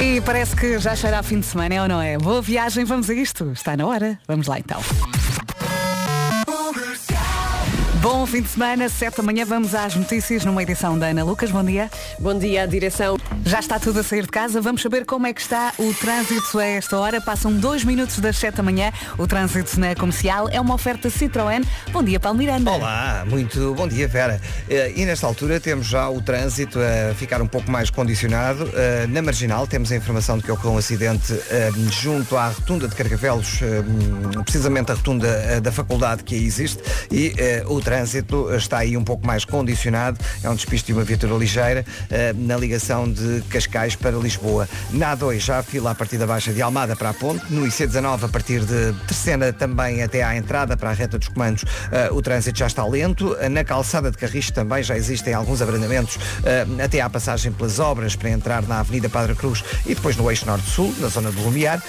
E parece que já cheira a fim de semana, é ou não é? Boa viagem, vamos a isto. Está na hora. Vamos lá então. Bom fim de semana, 7 da manhã, vamos às notícias numa edição da Ana Lucas. Bom dia. Bom dia, direção. Já está tudo a sair de casa. Vamos saber como é que está o trânsito a esta hora. Passam dois minutos das 7 da manhã. O trânsito na comercial é uma oferta Citroën. Bom dia, Paulo Miranda. Olá, muito bom dia, Vera. Eh, E nesta altura temos já o trânsito a ficar um pouco mais condicionado. Eh, Na Marginal temos a informação de que ocorreu um acidente eh, junto à rotunda de Carcavelos, precisamente a rotunda da faculdade que aí existe, e o trânsito está aí um pouco mais condicionado. É um despiste de uma viatura ligeira eh, na ligação de Cascais para Lisboa. Na A2 já a fila a partir da Baixa de Almada para a Ponte. No IC19 a partir de Terceira também até à entrada para a reta dos comandos eh, o trânsito já está lento. Na calçada de Carris também já existem alguns abrandamentos eh, até à passagem pelas obras para entrar na Avenida Padre Cruz e depois no eixo norte-sul, na zona do Lumiar,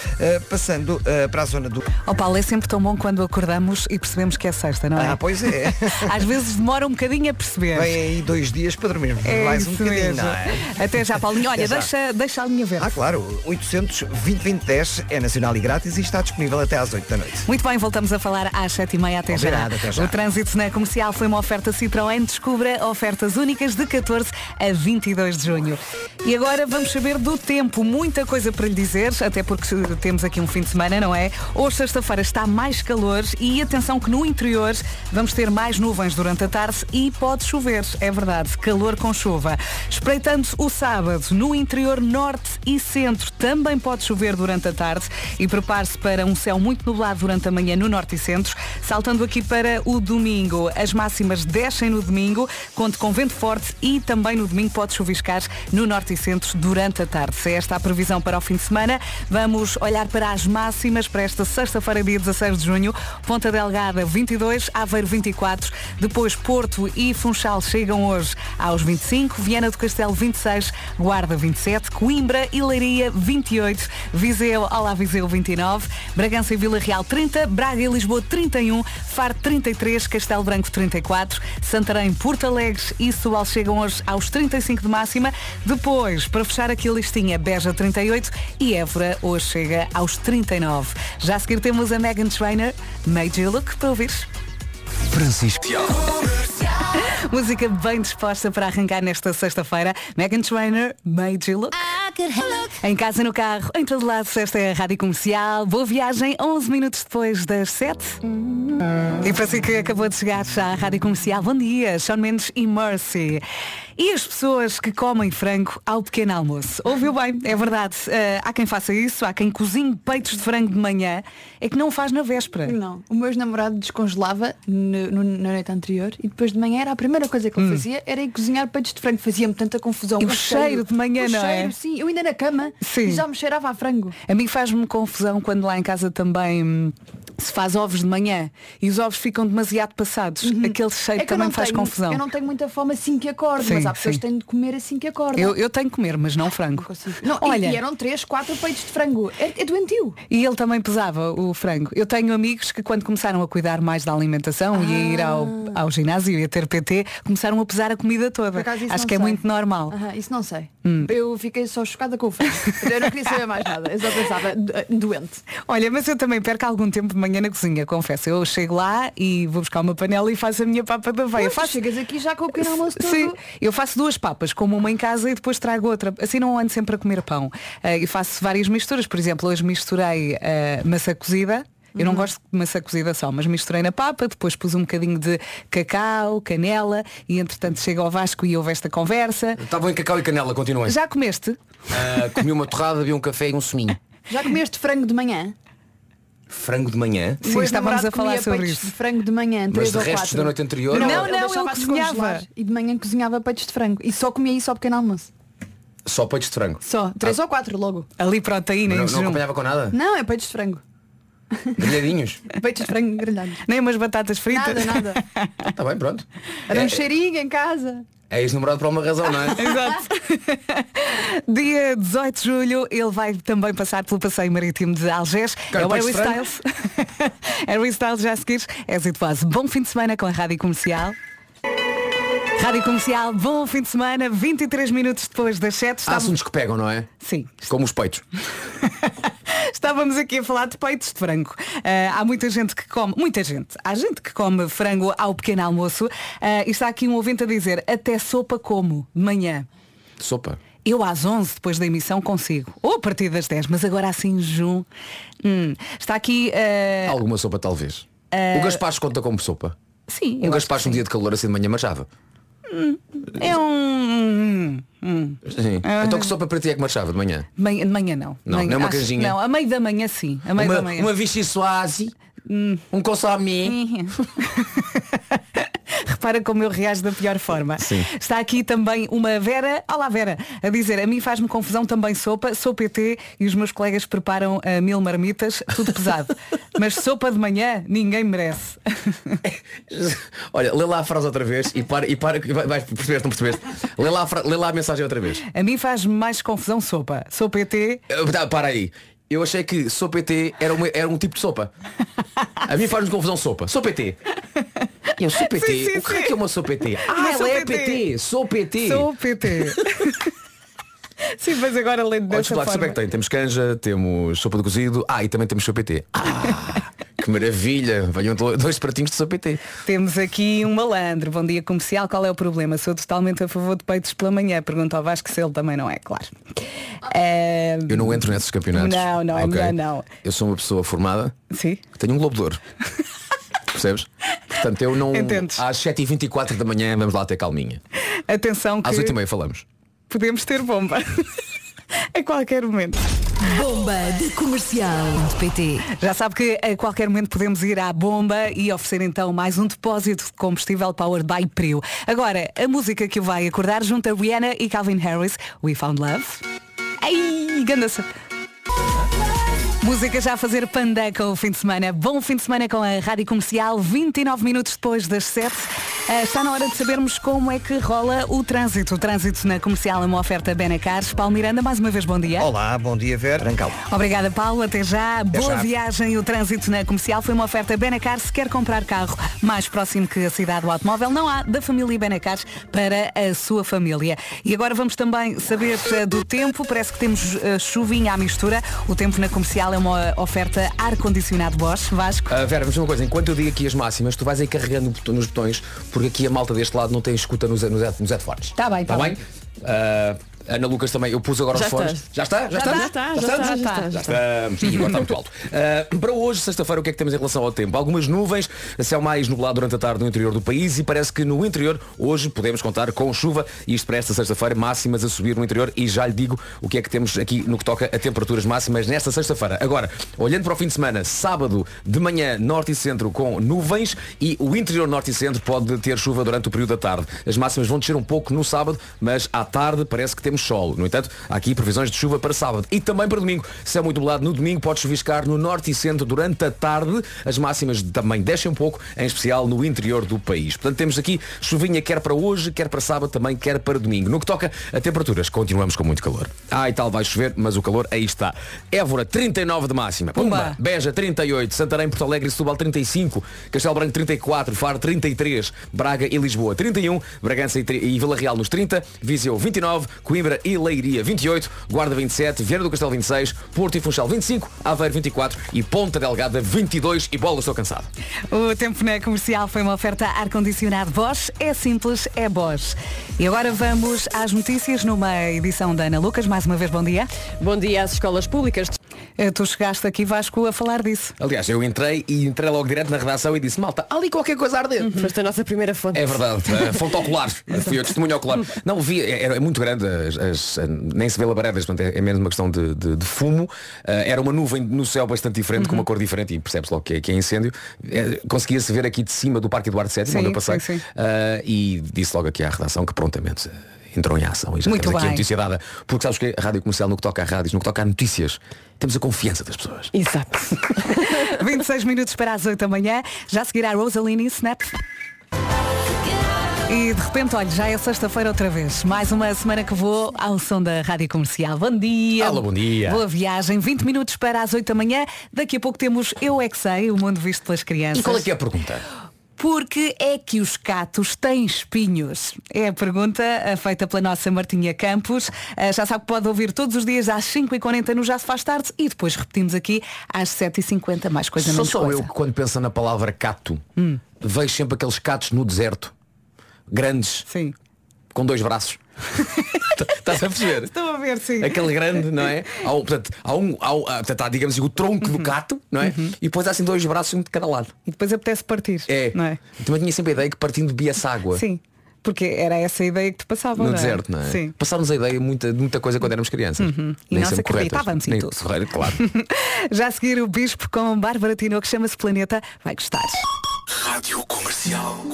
passando para a zona do... Ó Paulo, é sempre tão bom quando acordamos e percebemos que é sexta, não é? Ah, pois é. Às vezes demora um bocadinho a perceber. Vem aí dois dias para dormir É mais um bocadinho, mesmo. não é? Até já, Paulinho. Olha, deixa, deixa a linha verde. Ah, claro, 800 2010 é nacional e grátis e está disponível até às 8 da noite. Muito bem, voltamos a falar às 7h30 até já. Até já. O trânsito na comercial foi uma oferta Citroën. Descubra ofertas únicas de 14 a 22 de junho. E agora vamos saber do tempo. Muita coisa para lhe dizer, até porque temos aqui um fim de semana, não é? Hoje, sexta-feira, está mais calor e atenção que no interior vamos ter mais nuvens durante a tarde e pode chover. É verdade, calor com chuva. Espreitando o sábado, no interior norte e centro também pode chover durante a tarde e prepare-se para um céu muito nublado durante a manhã no norte e centro. Saltando aqui para o domingo, as máximas descem no domingo, conte com vento forte e também no domingo pode chuviscar no norte e centro durante a tarde. Se esta é a previsão para o fim de semana, vamos olhar para as máximas para esta sexta-feira, dia 16 de junho. Ponta Delgada 22, Aveiro 24, depois Porto e Funchal chegam hoje aos 25, Viana do Castelo 26, Guarda 27, Coimbra e Leiria 28, Viseu, Olá Viseu 29, Bragança e Vila Real 30, Braga e Lisboa 31, Faro 33, Castelo Branco 34, Santarém, Porto Alegre e Setúbal chegam hoje aos 35 de máxima. Depois, para fechar aqui a listinha, Beja 38 e Évora hoje chega aos 39. Já a seguir temos a Megan Trainer, Made You Look, para ouvir. Francisco. Música bem disposta para arrancar nesta sexta-feira. Megan Trainer, Made You Look. Em casa, no carro, em todo lado, esta é a Rádio Comercial. Boa viagem, 11 minutos depois das 7. E para si que acabou de chegar já à Rádio Comercial, bom dia, Sean Mendes e Mercy. E as pessoas que comem frango ao pequeno almoço? Ouviu bem, é verdade. Eh, há quem faça isso, há quem cozinhe peitos de frango de manhã, é que não o faz na véspera. Não. O meu ex-namorado descongelava no- no- na noite anterior e depois de manhã era a primeira coisa que ele fazia era ir cozinhar peitos de frango. Fazia-me tanta confusão. Hum. E o cheiro de manhã, o não é? cheiro, sim. Eu ainda na cama Sim. e já me cheirava a frango. A mim faz-me confusão quando lá em casa também hum, se faz ovos de manhã e os ovos ficam demasiado passados. Aquele cheiro É também não faz tenho, confusão. Eu não tenho muita fome assim que acordo, Sim, mas há pessoas sim. que têm de comer assim que acordam. Eu, eu tenho que comer, mas não frango. Não, e- Olha, e, eram três, quatro peitos de frango. É, é doentio. e ele também pesava o frango. Eu tenho amigos que quando começaram a cuidar mais da alimentação e a ir ao, ao ginásio e a ter PT, começaram a pesar a comida toda. Acaso, Acho não que é sei. muito normal. Isso não sei. Hum. Eu fiquei só chocada com o frango. Eu não queria saber mais nada. Eu só pensava, do- doente. Olha, mas eu também perco algum tempo de manhã na cozinha, confesso. Eu chego lá e vou buscar uma panela e faço a minha papa da veia. Pois, Faço... chegas aqui já com o pequeno almoço todo. Sim, eu faço duas papas, como uma em casa e depois trago outra. Assim não ando sempre a comer pão. Ah, e faço várias misturas. Por exemplo, hoje misturei ah, massa cozida. Eu não gosto de massa cozida só, mas misturei na papa, depois pus um bocadinho de cacau, canela e entretanto chega ao Vasco e houve esta conversa. Estavam em cacau e canela, continuem. Já comeste? Ah, comi uma torrada, bebi um café e um suminho. Já comeste frango de manhã? Frango de manhã. Sim, meu estávamos namorado a falar comia sobre peitos isso. de frango de manhã, Mas três de ou restos quatro. da noite anterior. Não, ele não, deixava descongelar cozinhava. E de manhã cozinhava peitos de frango. E só comia isso ao pequeno almoço. Só peitos de frango. Só. Três ou quatro logo. Ali proteína Não, em não jejum. acompanhava com nada? Não, é peitos de frango. Grelhadinhos. Peitos de frango grelhados. Nem umas batatas fritas. Nada, nada. Está bem, pronto. Era um É, cheirinho em casa. é ex-namorado por uma razão, não é? Exato. Dia 18 de julho ele vai também passar pelo passeio marítimo de Algés. É o Harry Styles. Harry Styles já a seguir. É Zito. Bom fim de semana com a Rádio Comercial. Rádio Comercial, bom fim de semana, 23 minutos depois das 7. Há assuntos que pegam, não é? Sim, Como os peitos. Estávamos aqui a falar de peitos de frango. Ah, há muita gente que come, muita gente, há gente que come frango ao pequeno almoço. Ah, e está aqui um ouvinte a dizer, até sopa como, de manhã. Sopa. Eu às 11, depois da emissão, consigo. Ou a partir das 10, mas agora assim, Jun. Hum. Está aqui. ah, Alguma sopa talvez. O gaspacho conta como sopa. sim, Um gaspacho que um dia de calor assim de manhã marchava. É um. hum. Sim. Então que sopa para ti é que marchava de manhã? De manhã, de manhã não. Não, Manhã- não é uma canjinha? Não, a meio da manhã sim. A meio da manhã. Uma vichy soise, um consomé. Repara como eu reajo da pior forma. Sim. Está aqui também uma Vera, olá Vera, a dizer, a mim faz-me confusão também sopa, sou PT e os meus colegas preparam ah, mil marmitas, tudo pesado. Mas sopa de manhã, ninguém merece. Olha, lê lá a frase outra vez e para, e para, e vai- vais perceber, não percebeste? Lê lá, a fra- lê lá a mensagem outra vez. A mim faz-me mais confusão sopa. Sou PT, Uh, tá, para aí. Eu achei que sou PT era, uma- era um tipo de sopa. A mim faz-me confusão sopa. Sou PT. Eu sou PT. Sim, sim, o que é que é uma sou PT? Ah, ela sou é PT. PT. Sou PT. sou PT. Sim, mas agora lendo dessa forma. é que tem? Temos canja, temos sopa de cozido. Ah, e também temos PT. Ah, que maravilha. Venham do- dois pratinhos de PT. Temos aqui um malandro. Bom dia comercial. Qual é o problema? Sou totalmente a favor de peitos pela manhã. Pergunta ao Vasco se ele também não é, claro. Eh, Eu não entro nesses campeonatos. Não, não, é melhor não. Eu sou uma pessoa formada Sim. tenho um globo de ouro. Percebes? Portanto, eu não. Entendes. Às 7h24 da manhã vamos lá ter calminha. Atenção que Às 8h30 falamos. Podemos ter bomba. a qualquer momento. Bomba de comercial de PT. Já sabe que a qualquer momento podemos ir à bomba e oferecer então mais um depósito de combustível Powered by Prio. Agora, a música que o vai acordar junto a Rihanna e Calvin Harris, We Found Love. Ai, gandaça. Música já a fazer pandeca o fim de semana. Bom fim de semana com a Rádio Comercial, 29 minutos depois das 7. Ah, está na hora de sabermos como é que rola o trânsito. O trânsito na comercial é uma oferta Benacares. Paulo Miranda, mais uma vez bom dia. Olá, bom dia, Vera. Trancal. Obrigada, Paulo. Até já. Boa já. viagem. O trânsito na comercial foi uma oferta Benacar. Se quer comprar carro mais próximo que a cidade do automóvel, não há da família Benacar para a sua família. E agora vamos também saber eh, do tempo. Parece que temos eh, chuvinha à mistura. O tempo na comercial é uma oferta ar-condicionado Bosch. Vasco. Ah, Vera, vamos ver uma coisa, enquanto eu digo aqui as máximas, tu vais aí carregando nos botões, porque aqui a malta deste lado não tem escuta nos, nos, nos headphones. Tá bem, tá Tá bem. bem? Ah, Ana Lucas também, eu pus agora Já os fones. Já está? Já, está? Já está, já está, já está, já estamos. Agora está muito alto. Ah, para hoje, sexta-feira, o que é que temos em relação ao tempo? Algumas nuvens, céu mais nublado durante a tarde no interior do país e parece que no interior hoje podemos contar com chuva isto para esta sexta-feira, máximas a subir no interior e já lhe digo o que é que temos aqui no que toca a temperaturas máximas nesta sexta-feira. Agora, olhando para o fim de semana, sábado de manhã, norte e centro com nuvens e o interior norte e centro pode ter chuva durante o período da tarde. As máximas vão descer um pouco no sábado, mas à tarde parece que temos sol. No entanto, há aqui previsões de chuva para sábado e também para domingo. Céu muito nublado no domingo, pode chuviscar no norte e centro durante a tarde. As máximas também descem um pouco, em especial no interior do país. Portanto, temos aqui chuvinha quer para hoje, quer para sábado, também quer para domingo. No que toca a temperaturas, continuamos com muito calor. Ah, e tal vai chover, mas o calor aí está. Évora, 39 de máxima. Pumba. Pumba. Beja 38, Santarém, Porto Alegre e Setúbal 35, Castelo Branco 34, Faro 33, Braga e Lisboa 31, Bragança e, e Vila Real nos 30, Viseu 29, Coimbra e Leiria 28, Guarda 27, Vieira do Castelo 26, Porto e Funchal 25, Aveiro 24 e Ponta Delgada 22 e bola estou cansado. O tempo na comercial foi uma oferta ar-condicionado Bosch. É simples, é Bosch. E agora vamos às notícias numa edição da Ana Lucas. Mais uma vez, bom dia. Bom dia às escolas públicas. Eh, Tu chegaste aqui, Vasco, a falar disso. Aliás, eu entrei e entrei logo direto na redação e disse, malta, há ali qualquer coisa a arder. Foste a nossa primeira fonte. É verdade, a fonte ocular. Fui eu testemunho ocular. Não, vi, é, é muito grande, as- as- nem se vê labaredas, portanto é, é mesmo uma questão de, de- de fumo. Ah, era uma nuvem no céu bastante diferente, com uma cor diferente, e percebe-se logo que é, que é incêndio. É, Conseguia-se ver aqui de cima do Parque Eduardo VII, Sim, onde eu passei. sim, sim. Ah, e disse logo aqui à redação que prontamente entrou em ação e já Muito temos aqui bem. a notícia dada. Porque sabes que a rádio comercial, no que toca a rádios, no que toca a notícias, temos a confiança das pessoas. Exato. 26 minutos para as 8 da manhã. Já seguirá Rosaline e Snap. E de repente, olha, já é sexta-feira outra vez. Mais uma semana que vou ao som da Rádio Comercial. Bom dia. Alô, bom dia. Boa viagem. 20 minutos para as 8 da manhã. Daqui a pouco temos Eu É Que Sei, o mundo visto pelas crianças. E qual é que é a pergunta? Porque é que os catos têm espinhos? É a pergunta eh, feita pela nossa Martinha Campos. Eh, Já sabe que pode ouvir todos os dias às 5h40 no Já se faz tarde e depois repetimos aqui às 7h50, mais coisa Sou menos só coisa. eu que quando penso na palavra cato, Hum. vejo sempre aqueles catos no deserto. Grandes, Sim. com dois braços. Estás a perceber? Estou a ver, sim. Aquele grande, não é? Há, um, portanto, há, um, há, um- há, portanto, há, digamos assim, o tronco Uhum. do cato, não é? E depois há assim dois braços, um de cada lado. E depois apetece partir. É. Não é? Também tinha sempre a ideia que partindo bebia-se água. Sim. Porque era essa a ideia que te passava. No não é? deserto, não é? Sim. Passámos a ideia de muita, muita coisa quando éramos crianças. Uhum. E nós sempre corretas. acreditávamos em Nem tudo. correto, claro. Já a seguir o Bispo com Bárbara Tino que chama-se Planeta. Vai gostar. Rádio Comercial.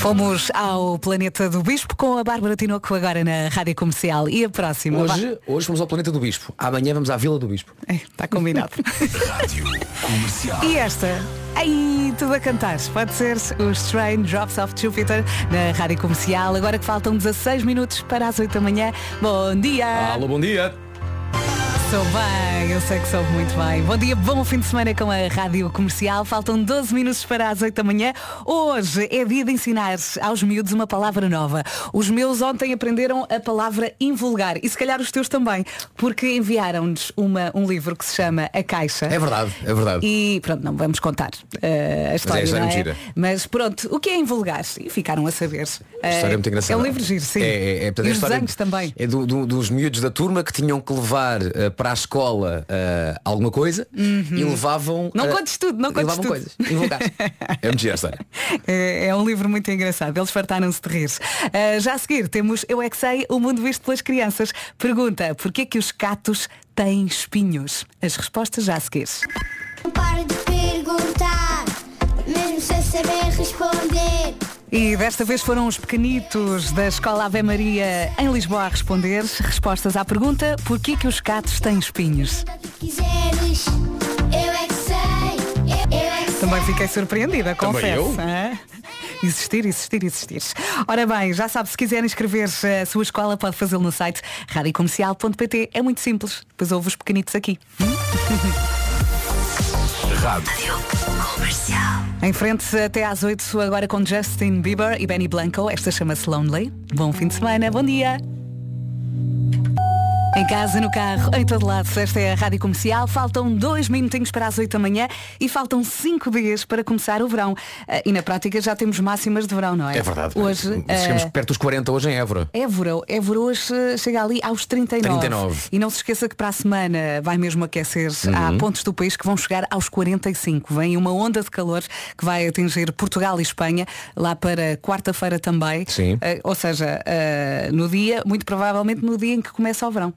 Fomos ao Planeta do Bispo com a Bárbara Tinoco agora na Rádio Comercial. E a próxima? Hoje, hoje fomos ao Planeta do Bispo. Amanhã vamos à Vila do Bispo. Vai- É, Está combinado. Rádio Comercial. e esta? Ai, tudo a cantar. Pode ser os Train Drops of Jupiter na Rádio Comercial. Agora que faltam 16 minutos para as 8 da manhã. Bom dia! Alô, bom dia. Sou bem, eu sei que sou muito bem. Bom dia, bom fim de semana com a Rádio Comercial. Faltam 12 minutos para as 8 da manhã. Hoje é dia de ensinar aos miúdos uma palavra nova. Os meus ontem aprenderam a palavra invulgar e se calhar os teus também, porque enviaram-nos um livro que se chama A Caixa. É verdade, é verdade. E pronto, não vamos contar eh, a história, história é é? mentira. Mas pronto, o que é invulgar? E ficaram a saber. A história é muito engraçada. É um livro giro, sim. É, é, é, e os desenhos também. É do- do- dos miúdos da turma que tinham que levar eh, para a escola eh, alguma coisa e levavam. Uhum. Não eh, contes tudo, não contes levavam tudo. coisas. É muito gira. É, é um livro muito engraçado, eles fartaram-se de rir. Ah, já a seguir temos Eu é que sei, o mundo visto pelas crianças. Pergunta, porquê que os catos têm espinhos? As respostas já a seguir. Não paro de perguntar, mesmo sem saber responder. E desta vez foram os pequenitos da Escola Ave Maria em Lisboa a responder respostas à pergunta porquê que os catos têm espinhos? Quiseres, eu é que sei, eu, eu é que sei. Também fiquei surpreendida, Também confesso. eu? hã? Existir, existir, existir. Ora bem, já sabe, se quiser inscrever a sua escola, pode fazê-lo no site radiocomercial.pt. É muito simples. Depois ouve os pequenitos aqui. Rádio Em frente até às 8, agora com Justin Bieber e Benny Blanco. Esta chama-se Lonely. Bom fim de semana, bom dia. Em casa, no carro, em todo lado, esta é a Rádio Comercial. Faltam dois minutinhos para as 8 da manhã e faltam cinco dias para começar o verão. Ah, E na prática já temos máximas de verão, não é? É verdade. Hoje, Chegamos ah, perto dos 40 hoje em Évora. Évora, Évora hoje eh, chega ali aos 39. 39. E não se esqueça que para a semana vai mesmo aquecer. Uhum. Há pontos do país que vão chegar aos 45. Vem uma onda de calor que vai atingir Portugal e Espanha, lá para quarta-feira também. Sim. Eh, ou seja, eh, no dia, muito provavelmente no dia em que começa o verão.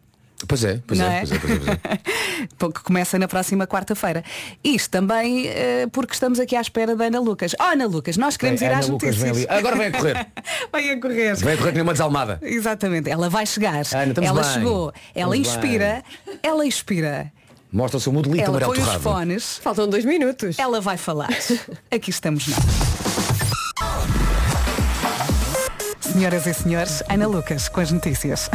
Pois é, pois é, é? pois é, pois é, pois é. Porque começa na próxima quarta-feira. Isto também eh, porque estamos aqui à espera da Ana Lucas. Oh, Ana Lucas, nós queremos ir Ana às Lucas vem notícias. ali. Agora vem a correr. Vai a correr. Vem a correr que nem uma desalmada. Exatamente, ela vai chegar. Ana, ela bem. chegou, ela Estamos inspira, ela inspira. Mostra o seu modelito ela põe os fones, Faltam dois minutos. ela vai falar. Aqui estamos nós. Senhoras e senhores, Ana Lucas com as notícias.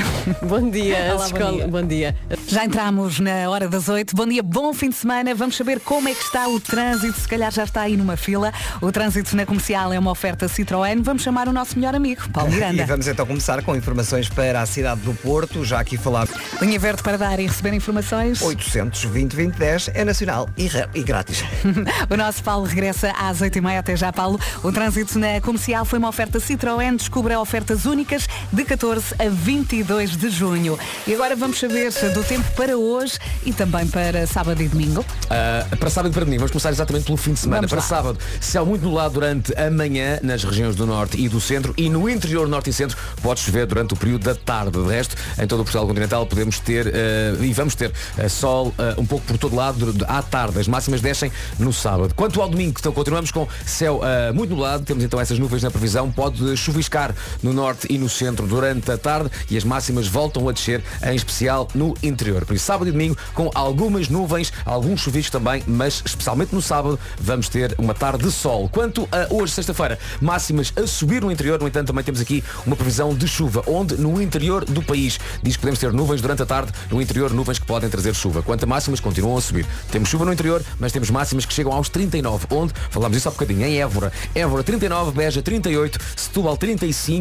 Bom dia, Olá, a bom escola. dia. Bom dia. Já entramos na hora das oito. Bom dia, bom fim de semana. Vamos saber como é que está o trânsito. Se calhar já está aí numa fila. O trânsito na comercial é uma oferta Citroën. Vamos chamar o nosso melhor amigo, Paulo E Miranda. vamos então começar com informações para a cidade do Porto. Já aqui falar Linha verde para dar e receber informações. 820 2010 é nacional e, e grátis. O nosso Paulo regressa às 8h30. Até já, Paulo. O trânsito na comercial foi uma oferta Citroën. Descubra ofertas únicas de 14 a 22 de junho. E agora vamos saber do tempo para hoje e também para sábado e domingo. Uh, para sábado e para domingo, vamos começar exatamente pelo fim de semana. Vamos para lá. sábado, céu muito nublado durante a manhã nas regiões do norte e do centro e no interior norte e centro pode chover durante o período da tarde. De resto, em todo o Portugal continental podemos ter uh, e vamos ter uh, sol um pouco por todo lado à tarde. As máximas descem no sábado. Quanto ao domingo, então continuamos com céu muito nublado. Temos então essas nuvens na previsão. Pode chuviscar no norte e no centro durante a tarde e as máximas voltam a descer, em especial no interior. Por isso, sábado e domingo, com algumas nuvens, alguns chuviscos também, mas especialmente no sábado, vamos ter uma tarde de sol. Quanto a hoje, sexta-feira, máximas a subir no interior, no entanto, também temos aqui uma previsão de chuva, onde no interior do país diz que podemos ter nuvens durante a tarde, no interior nuvens que podem trazer chuva. Quanto a máximas, continuam a subir. Temos chuva no interior, mas temos máximas que chegam aos 39, onde, falámos isso há bocadinho, em Évora. Évora 39, Beja 38, Setúbal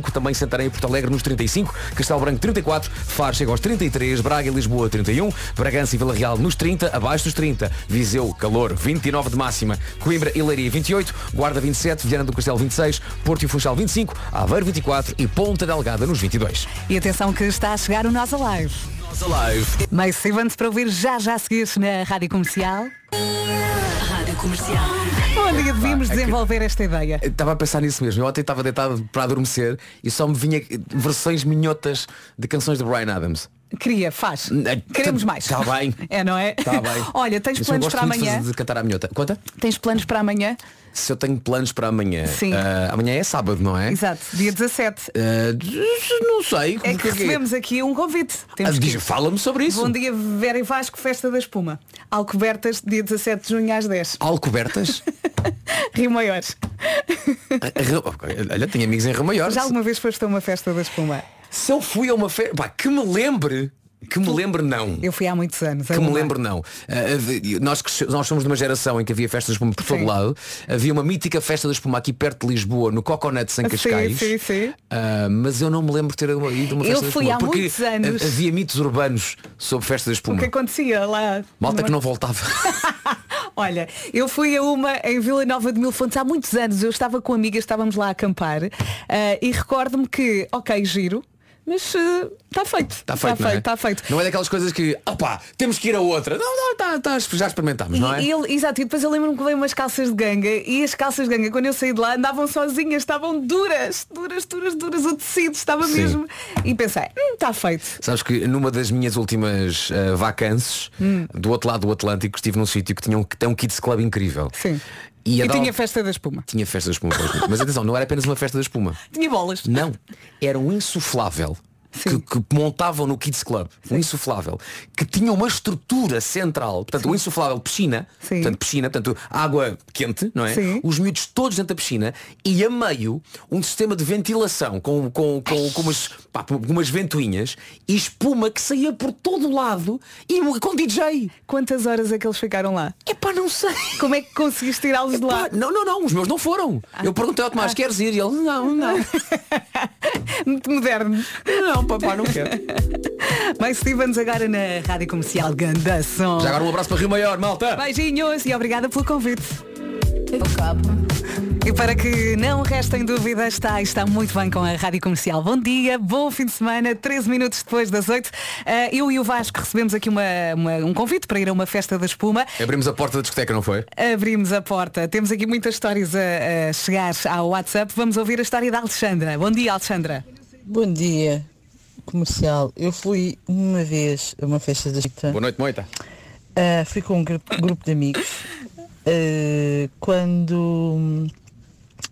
35, também Santarém e Porto Alegre nos 35, Castelo Branco 34, Faro chega aos 33, Braga e Lisboa 31, Bragança e Vila Real nos 30, abaixo dos 30, Viseu, calor 29 de máxima, Coimbra e Leiria 28, Guarda 27, Viana do Castelo 26, Porto e Funchal 25, Aveiro 24 e Ponta Delgada nos 22. E atenção que está a chegar o Nós Alive. Se vamos para ouvir já já a seguir na Rádio Comercial. Rádio Comercial. Bom dia, devíamos é que- desenvolver esta ideia. Estava a pensar nisso mesmo. Eu ontem estava deitado para adormecer e só me vinha versões minhotas de canções de Brian Adams. Queria, faz. Eh, Queremos mais. Está bem. É, não é? Está bem. Olha, tens Mas planos para amanhã? De cantar a minhota. Conta? Tens planos para amanhã? Se eu tenho planos para amanhã. Sim. ah, amanhã é sábado, não é? Exato, dia 17. Ah, não sei. É que recebemos aqui um convite. Temos Ah. Fala-me sobre isso. Bom dia, Vera e Vasco, Festa da Espuma. Alcobertas, dia 17 de junho às 10. Alcobertas? Rio Maiores. Ah, Olha, tenho amigos em Rio Maior. Já alguma vez foste a uma festa da espuma? Se eu fui a uma festa. Que me lembre. Que me lembre não. Eu fui há muitos anos. Que me uma. lembro não. Ah, havia- nós, nós somos de uma geração em que havia festas de espuma por todo Sim. lado. Havia uma mítica festa de espuma aqui perto de Lisboa, no Coconuts em Sim, Cascais. sim, sim. Ah, mas eu não me lembro de ter ido uma Eu festa de fui espuma. há porque muitos anos. havia mitos urbanos sobre festa de O espuma. que acontecia lá? Malta que não voltava. Olha, eu fui a uma em Vila Nova de Mil Fontes há muitos anos. Eu estava com amigas, estávamos lá a acampar eh, e recordo-me que, ok, giro, mas eh, está feito. Está feito, não é? está feito. Não é daquelas coisas que, opá, temos que ir a outra. Não, não, tá, tá, já experimentámos, não é? E ele, exato, e depois eu lembro-me que veio umas calças de ganga e as calças de ganga, quando eu saí de lá, andavam sozinhas, estavam duras, duras, duras, duras, o tecido estava Sim. mesmo. E pensei, hum, está feito. Sabes que numa das minhas últimas uh, vacances, Hum. do outro lado do Atlântico, estive num sítio que tinha um, que tem um kids club incrível. Sim. E, E tinha festa da espuma. tinha festa da espuma. Mas atenção, não era apenas uma festa da espuma. Tinha bolas. Não. Era um insuflável. Que, Sim. que montavam no Kids Club, um insuflável, que tinha uma estrutura central, portanto, o insuflável piscina, Sim. portanto, piscina, portanto, água quente, não é? Sim. Os miúdos todos dentro da piscina e a meio um sistema de ventilação com, com, com, com umas, pá, umas ventoinhas e espuma que saía por todo o lado e com DJ. Quantas horas é que eles ficaram lá? Epá, não sei. Como é que conseguiste tirá-los de lá? Pá, não, não, não, os meus não foram. Eu perguntei ao Tomás, queres ir? E ele, não, não. Muito moderno. Não, papá, não quero. Mais Stevens agora na Rádio Comercial Ganda Som. Já agora um abraço para Rio Maior, malta. Beijinhos e obrigada pelo convite. E para que não restem dúvidas, está, está muito bem com a Rádio Comercial. Bom dia, bom fim de semana, 13 minutos depois das 8. Ah, eu e o Vasco recebemos aqui uma, uma- um convite para ir a uma festa da espuma. Abrimos a porta da discoteca, não foi? Abrimos a porta. Temos aqui muitas histórias a, a chegar ao WhatsApp. Vamos ouvir a história da Alexandra. Bom dia, Alexandra. Bom dia, comercial. Eu fui uma vez a uma festa da Chita. Boa noite, moita. Ah, fui com um grupo, grupo de amigos. Ah, quando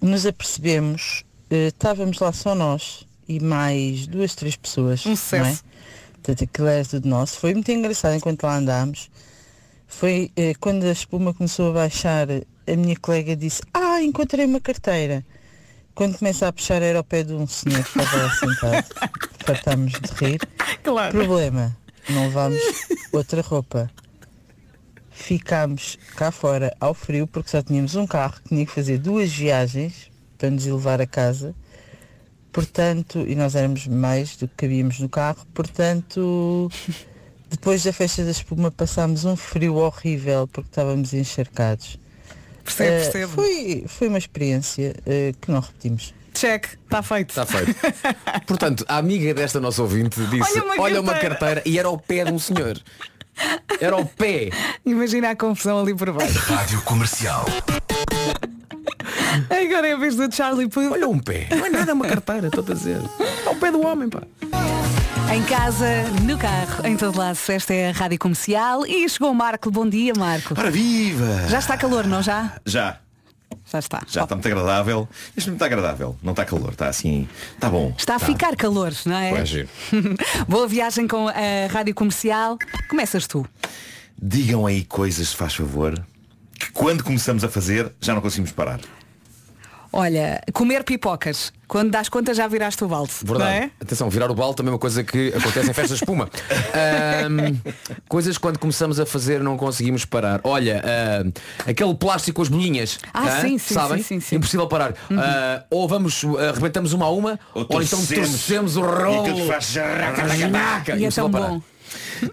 nos apercebemos, ah, estávamos lá só nós e mais duas, três pessoas. Um não é? sucesso. Portanto, aquilo era tudo nosso. Foi muito engraçado enquanto lá andámos. Foi quando a espuma começou a baixar, a minha colega disse, ah, encontrei uma carteira. Quando começa a puxar era ao pé de um senhor que estava lá sentado. Fartámos de rir. Claro. Problema, não levámos outra roupa. Ficámos cá fora ao frio porque só tínhamos um carro que tinha que fazer duas viagens para nos levar a casa. Portanto, e nós éramos mais do que cabíamos no carro, portanto, depois da festa da espuma passámos um frio horrível porque estávamos encharcados. Percebo, Eh, percebo. foi, foi uma experiência eh, que não repetimos. Check, está feito. Está feito. Portanto, a amiga desta nossa ouvinte disse, Olha uma olha uma carteira." e era ao pé de um senhor. Era ao pé. Imagina a confusão ali por baixo. Rádio Comercial. Agora é a vez do Charlie Puth. Olha um pé. Não é nada, é uma carteira, estou a dizer. É ao pé do homem, pá. Em casa, no carro, em todo lado, esta é a Rádio Comercial e chegou o Marco. Bom dia, Marco. Ora viva! Já está calor, não já? Já. Já está. Já está muito agradável. Este não está agradável. Não está calor. Está assim. Está bom. Está a ficar calor, não é? Pois é. Boa viagem com a rádio comercial. Começas tu. Digam aí coisas, se faz favor, que quando começamos a fazer já não conseguimos parar. Olha, comer pipocas. Quando das conta já viraste o balde. Não Verdade. é? Atenção, virar o balde também é uma coisa que acontece em festas de espuma. Ahm, coisas que quando começamos a fazer não conseguimos parar. Olha, ahm, aquele plástico com as bolinhas. Ah, sim, sim, Sabem? sim, sim, sim. Impossível parar. Ah, ou vamos, ah, arrebentamos uma a uma, ou, então torcemos. o E rolo. tudo faz jarraca, Jarraca, E é impossível tão parar.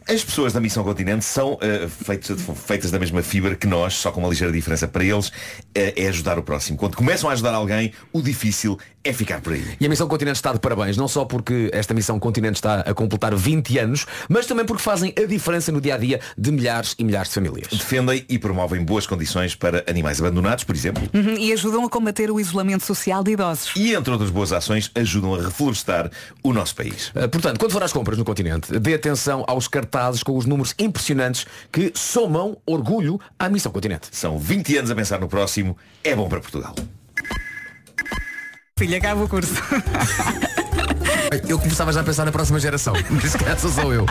As pessoas da Missão Continente são eh, feitas, feitas da mesma fibra que nós, só com uma ligeira diferença. Para eles eh, é ajudar o próximo. Quando começam a ajudar alguém, o difícil é ficar por aí. E a Missão Continente está de parabéns, não só porque esta Missão Continente está a completar 20 anos, mas também porque fazem a diferença no dia a dia de milhares e milhares de famílias. Defendem e promovem boas condições para animais abandonados, por exemplo. Uhum, E ajudam a combater o isolamento social de idosos. E entre outras boas ações, ajudam a reflorestar o nosso país. Uh, Portanto, quando for às compras no continente, dê atenção aos cartazes com os números impressionantes que somam orgulho à Missão Continente. São 20 anos a pensar no próximo, é bom para Portugal. Filha, acaba o curso. Eu começava já a pensar na próxima geração, mas só sou eu.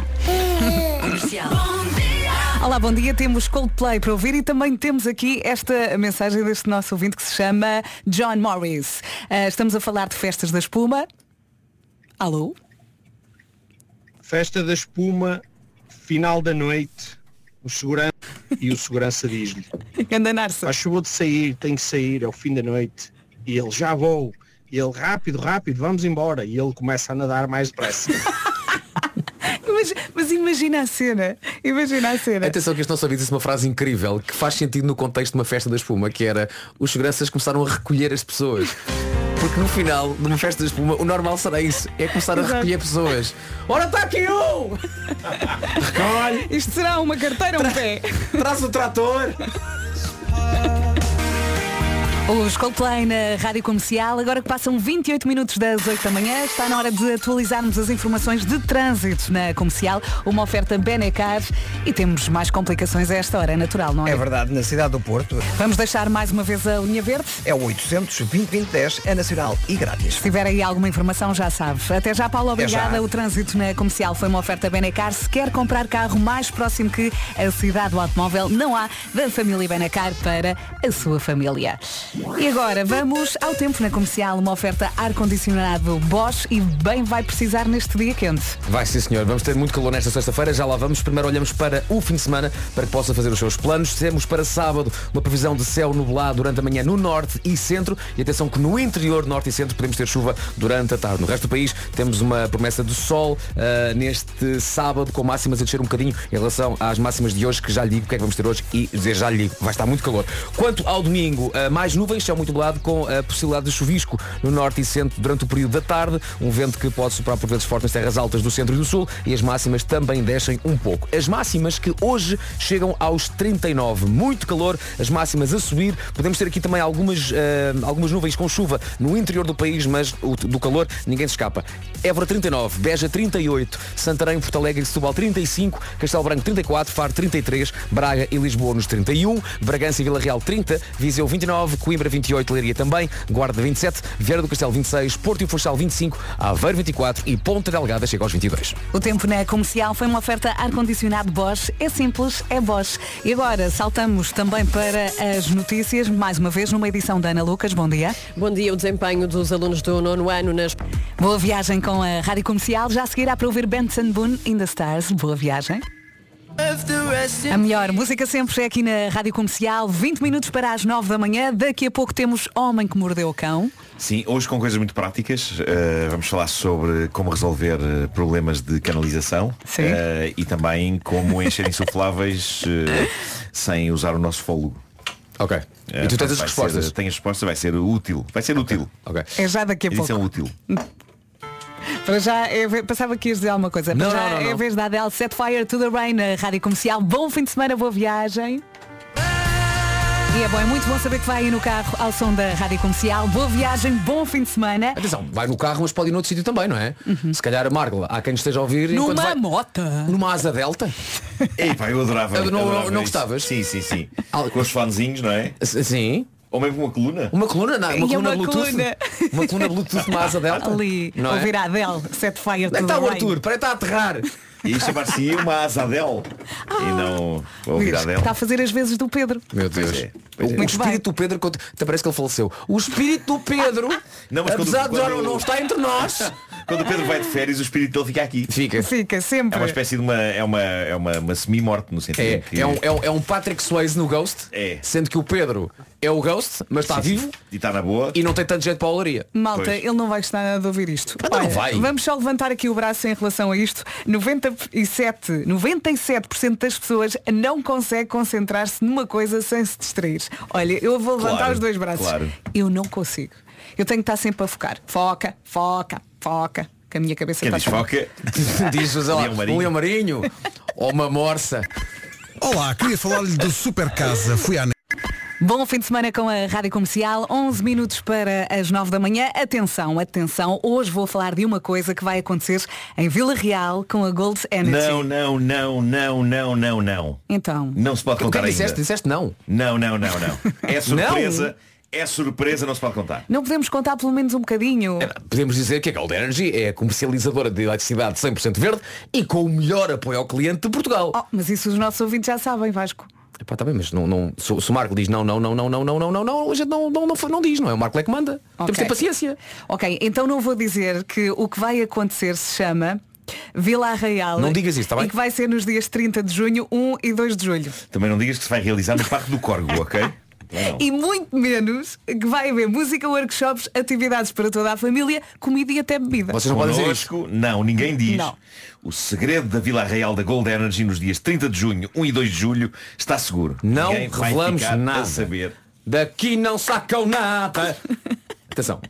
Olá, bom dia. Temos Coldplay para ouvir e também temos aqui esta mensagem deste nosso ouvinte que se chama John Morris. Ah, estamos a falar de festas da espuma. Alô? Festa da espuma, final da noite, o segurança e o segurança diz-lhe. Faz favor de sair, tem que sair, é o fim da noite. E ele já vou. E ele rápido, rápido, vamos embora. E ele começa a nadar mais depressa. Mas, mas imagina a cena. Imagina a cena. Atenção que este nosso ouvido disse uma frase incrível que faz sentido no contexto de uma festa da espuma, que era os seguranças começaram a recolher as pessoas. Porque no final de uma festa da espuma o normal será isso, é começar a Exato. recolher pessoas. Ora está aqui um! Recolhe! Isto será uma carteira ou um pé? Traz o trator! Os Coldplay na Rádio Comercial, agora que passam 28 minutos das 8 da manhã, está na hora de atualizarmos as informações de trânsito na Comercial, uma oferta Benecar e temos mais complicações a esta hora, é natural, não é? É verdade, na cidade do Porto Vamos deixar mais uma vez a linha verde? é o 800 2010 é nacional e grátis. Se tiver aí alguma informação já sabe. Até já, Paulo, obrigada. já. O trânsito na comercial foi uma oferta Benecar. Se quer comprar carro mais próximo que a cidade do automóvel, não há da família Benecar para a sua família. E agora vamos ao tempo na comercial, uma oferta ar-condicionado Bosch e bem vai precisar neste dia quente. Vai sim senhor, vamos ter muito calor nesta sexta-feira, já lá vamos. Primeiro olhamos para o fim de semana para que possa fazer os seus planos. Temos para sábado uma previsão de céu nublado durante a manhã no norte e centro. E atenção que no interior, norte e centro, podemos ter chuva durante a tarde. No resto do país temos uma promessa de sol ah, neste sábado, com máximas a descer um bocadinho em relação às máximas de hoje, que já lhe digo o que é que vamos ter hoje e já lhe digo, vai estar muito calor. Quanto ao domingo, ah, mais nuvens, céu muito nublado, com a possibilidade de chuvisco no norte e centro durante o período da tarde, um vento que pode soprar por vezes forte nas terras altas do centro e do sul e as máximas também descem um pouco. As máximas que hoje chegam aos 39, muito calor, as máximas a subir, podemos ter aqui também algumas, ah, algumas nuvens com chuva no interior do país, mas o- do calor ninguém se escapa. Évora 39, Beja 38, Santarém, Porto Alegre e Setúbal 35, Castelo Branco 34, Faro 33, Braga e Lisboa nos 31, Bragança e Vila Real 30, Viseu 29, Coimbra 28, Leiria também, Guarda 27, Vieira do Castelo 26, Porto e Funchal 25, Aveiro 24 e Ponta Delgada chega aos 22. O tempo na comercial foi uma oferta ar-condicionado Bosch. É simples, é Bosch. E agora saltamos também para as notícias, mais uma vez numa edição da Ana Lucas. Bom dia. Bom dia, o desempenho dos alunos do nono ano nas Boa viagem com a Rádio Comercial. Já seguirá para ouvir Benson Boone in the Stars. Boa viagem. A melhor música sempre é aqui na Rádio Comercial. 20 minutos para as 9 da manhã. Daqui a pouco temos Homem que Mordeu o Cão. Sim, hoje com coisas muito práticas. eh, vamos falar sobre como resolver eh, problemas de canalização Sim. eh, e também como encher insufláveis eh, sem usar o nosso fôlego. Ok. E tu tens as respostas? Ser, tenho as respostas, vai ser útil. Vai ser útil. Ok. É já daqui a Edição pouco. útil. Para já, é, pensava que ias dizer alguma coisa. Para Não, já, não, não, é a não. vez da Adele Set Fire to the Rain na Rádio Comercial. Bom fim de semana, boa viagem. E é bom, é muito bom saber que vai aí no carro ao som da Rádio Comercial. Boa viagem, bom fim de semana. Atenção, vai no carro, mas pode ir noutro sítio também, não é? Se calhar, Margla, há quem esteja a ouvir Numa vai... mota. Numa asa delta? Ei, pá, eu adorava. Eu não- adorava não isso. gostavas? Sim, sim, sim. Com os fonezinhos, não é? Sim. Ou mesmo uma coluna? Uma coluna, não, uma E coluna uma Bluetooth. coluna. Uma coluna Bluetooth uma asa delta. Ali, Não é? ouvir a Adele, Set Fire Onde é to está o. Arthur? Para estar a aterrar. E chamar-se uma asa Adele. E não ouvir Adele. Está a fazer as vezes do Pedro. Meu Deus. Pois é, O, pois é. o espírito do Pedro, até parece que ele faleceu. O espírito do Pedro, Não, mas quando- apesar de já não, não está entre nós. Quando o Pedro vai de férias, o espírito dele fica aqui. Fica. Fica É sempre. uma espécie de uma. É uma, é uma, uma semi-morte no sentido É, que. é, um, é, um, é um Patrick Swayze no Ghost, É. sendo que o Pedro é o Ghost, mas está vivo E está na boa. e não tem tanto jeito para a olaria. Malta, Pois. ele não vai gostar nada de ouvir isto. Então não vai. Vamos só levantar aqui o braço em relação a isto. 97, 97% das pessoas não consegue concentrar-se numa coisa sem se distrair. Olha, eu vou levantar Claro, os dois braços. claro. Eu não consigo. Eu tenho que estar sempre a focar. Foca, foca, foca. Que a minha cabeça Quem está diz sempre- foca? Diz sei lá, Leão marinho. um leão marinho ou uma morsa. Olá, queria falar-lhe do Super Casa. Fui à Bom fim de semana com a Rádio Comercial, 11 minutos para as 9 da manhã. Atenção, atenção, hoje vou falar de uma coisa que vai acontecer em Vila Real com a Gold Energy. Não, não, não, não, não, não, não. Então, Não se pode O que é contar que ainda. disseste? Disseste não. Não, não, não, não. É surpresa. É surpresa, não se pode contar. não podemos contar pelo menos um bocadinho. Podemos dizer que a Gold Energy é a comercializadora de eletricidade 100% verde e com o melhor apoio ao cliente de Portugal. Oh, mas isso os nossos ouvintes já sabem, Vasco. Epá, tá bem, mas não, não, se, se o Marco diz não, não, não, não, não, não, não, não, não, a gente não, não, não, não diz, não é o Marco é que manda. Temos de ter paciência. Ok, então não vou dizer que o que vai acontecer se chama Vila Real. Não digas isso, tá bem? E que vai ser nos dias 30 de junho, 1 e 2 de julho. Também não digas que se vai realizar no Parque do Corgo, ok? Não. E muito menos que vai haver música, workshops, atividades para toda a família, comida e até bebida. Vocês não podem dizer isto. Não, ninguém diz. Não. O segredo da Vila Real da Gold Energy nos dias 30 de junho, 1 e 2 de julho está seguro. Não Ninguém vai revelamos ficar nada. A saber. Daqui não sacam nada. Atenção.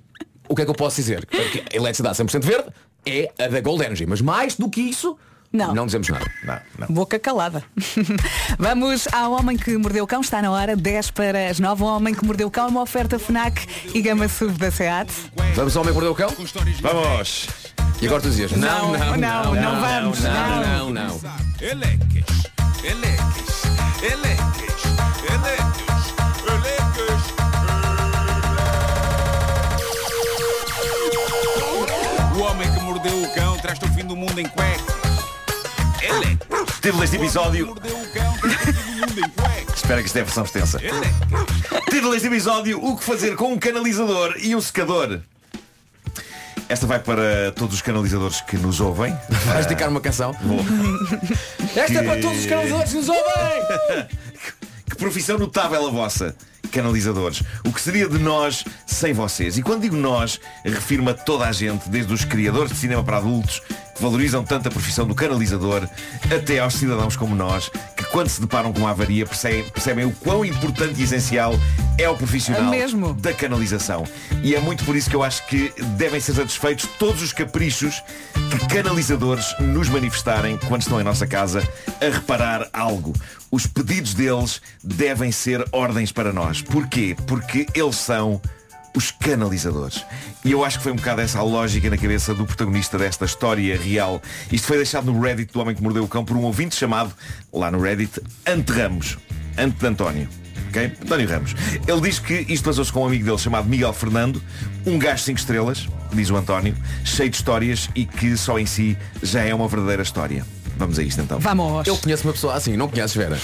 O que é que eu posso dizer? Porque a eletricidade 100% verde é a da Gold Energy. Mas mais do que isso, Não. não dizemos nada. Não, não. Boca calada. Vamos ao Homem que Mordeu o Cão. Está na hora, 10 para as 9. O Homem que Mordeu o Cão, uma oferta FNAC e gama SUV da SEAT. Vamos ao homem que mordeu o cão? Vamos! E agora tu dizias, não, não, não, não vamos, não, não. não, não. Eleques, eleques, eleques, eleques, eleques. O homem que mordeu o cão traz-te o fim do mundo em cuecas. Título deste episódio. Espero que isto é versão extensa. Título deste episódio, o que fazer com um canalizador e um secador. Esta vai para todos os canalizadores que nos ouvem. Vais dedicar uma canção? Esta é para todos os canalizadores que nos ouvem! Que profissão notável a vossa, canalizadores. O que seria de nós sem vocês? E quando digo nós, refiro-me a toda a gente, desde os criadores de cinema para adultos, valorizam tanto a profissão do canalizador, até aos cidadãos como nós, que quando se deparam com uma avaria percebem, percebem o quão importante e essencial é o profissional É da canalização. E é muito por isso que eu acho que devem ser satisfeitos todos os caprichos que canalizadores nos manifestarem quando estão em nossa casa a reparar algo. Os pedidos deles devem ser ordens para nós. Porquê? Porque eles são os canalizadores. E eu acho que foi um bocado essa a lógica na cabeça do protagonista desta história real. Isto foi deixado no Reddit do Homem que Mordeu o Cão por um ouvinte chamado, lá no Reddit, Ante Ramos. Ante de António. Ok? António Ramos. Ele diz que isto passou-se com um amigo dele chamado Miguel Fernando, um gajo 5 estrelas, diz o António, cheio de histórias e que só em si já é uma verdadeira história. Vamos a isto então. Vamos. Eu conheço uma pessoa assim, não conheces Vera?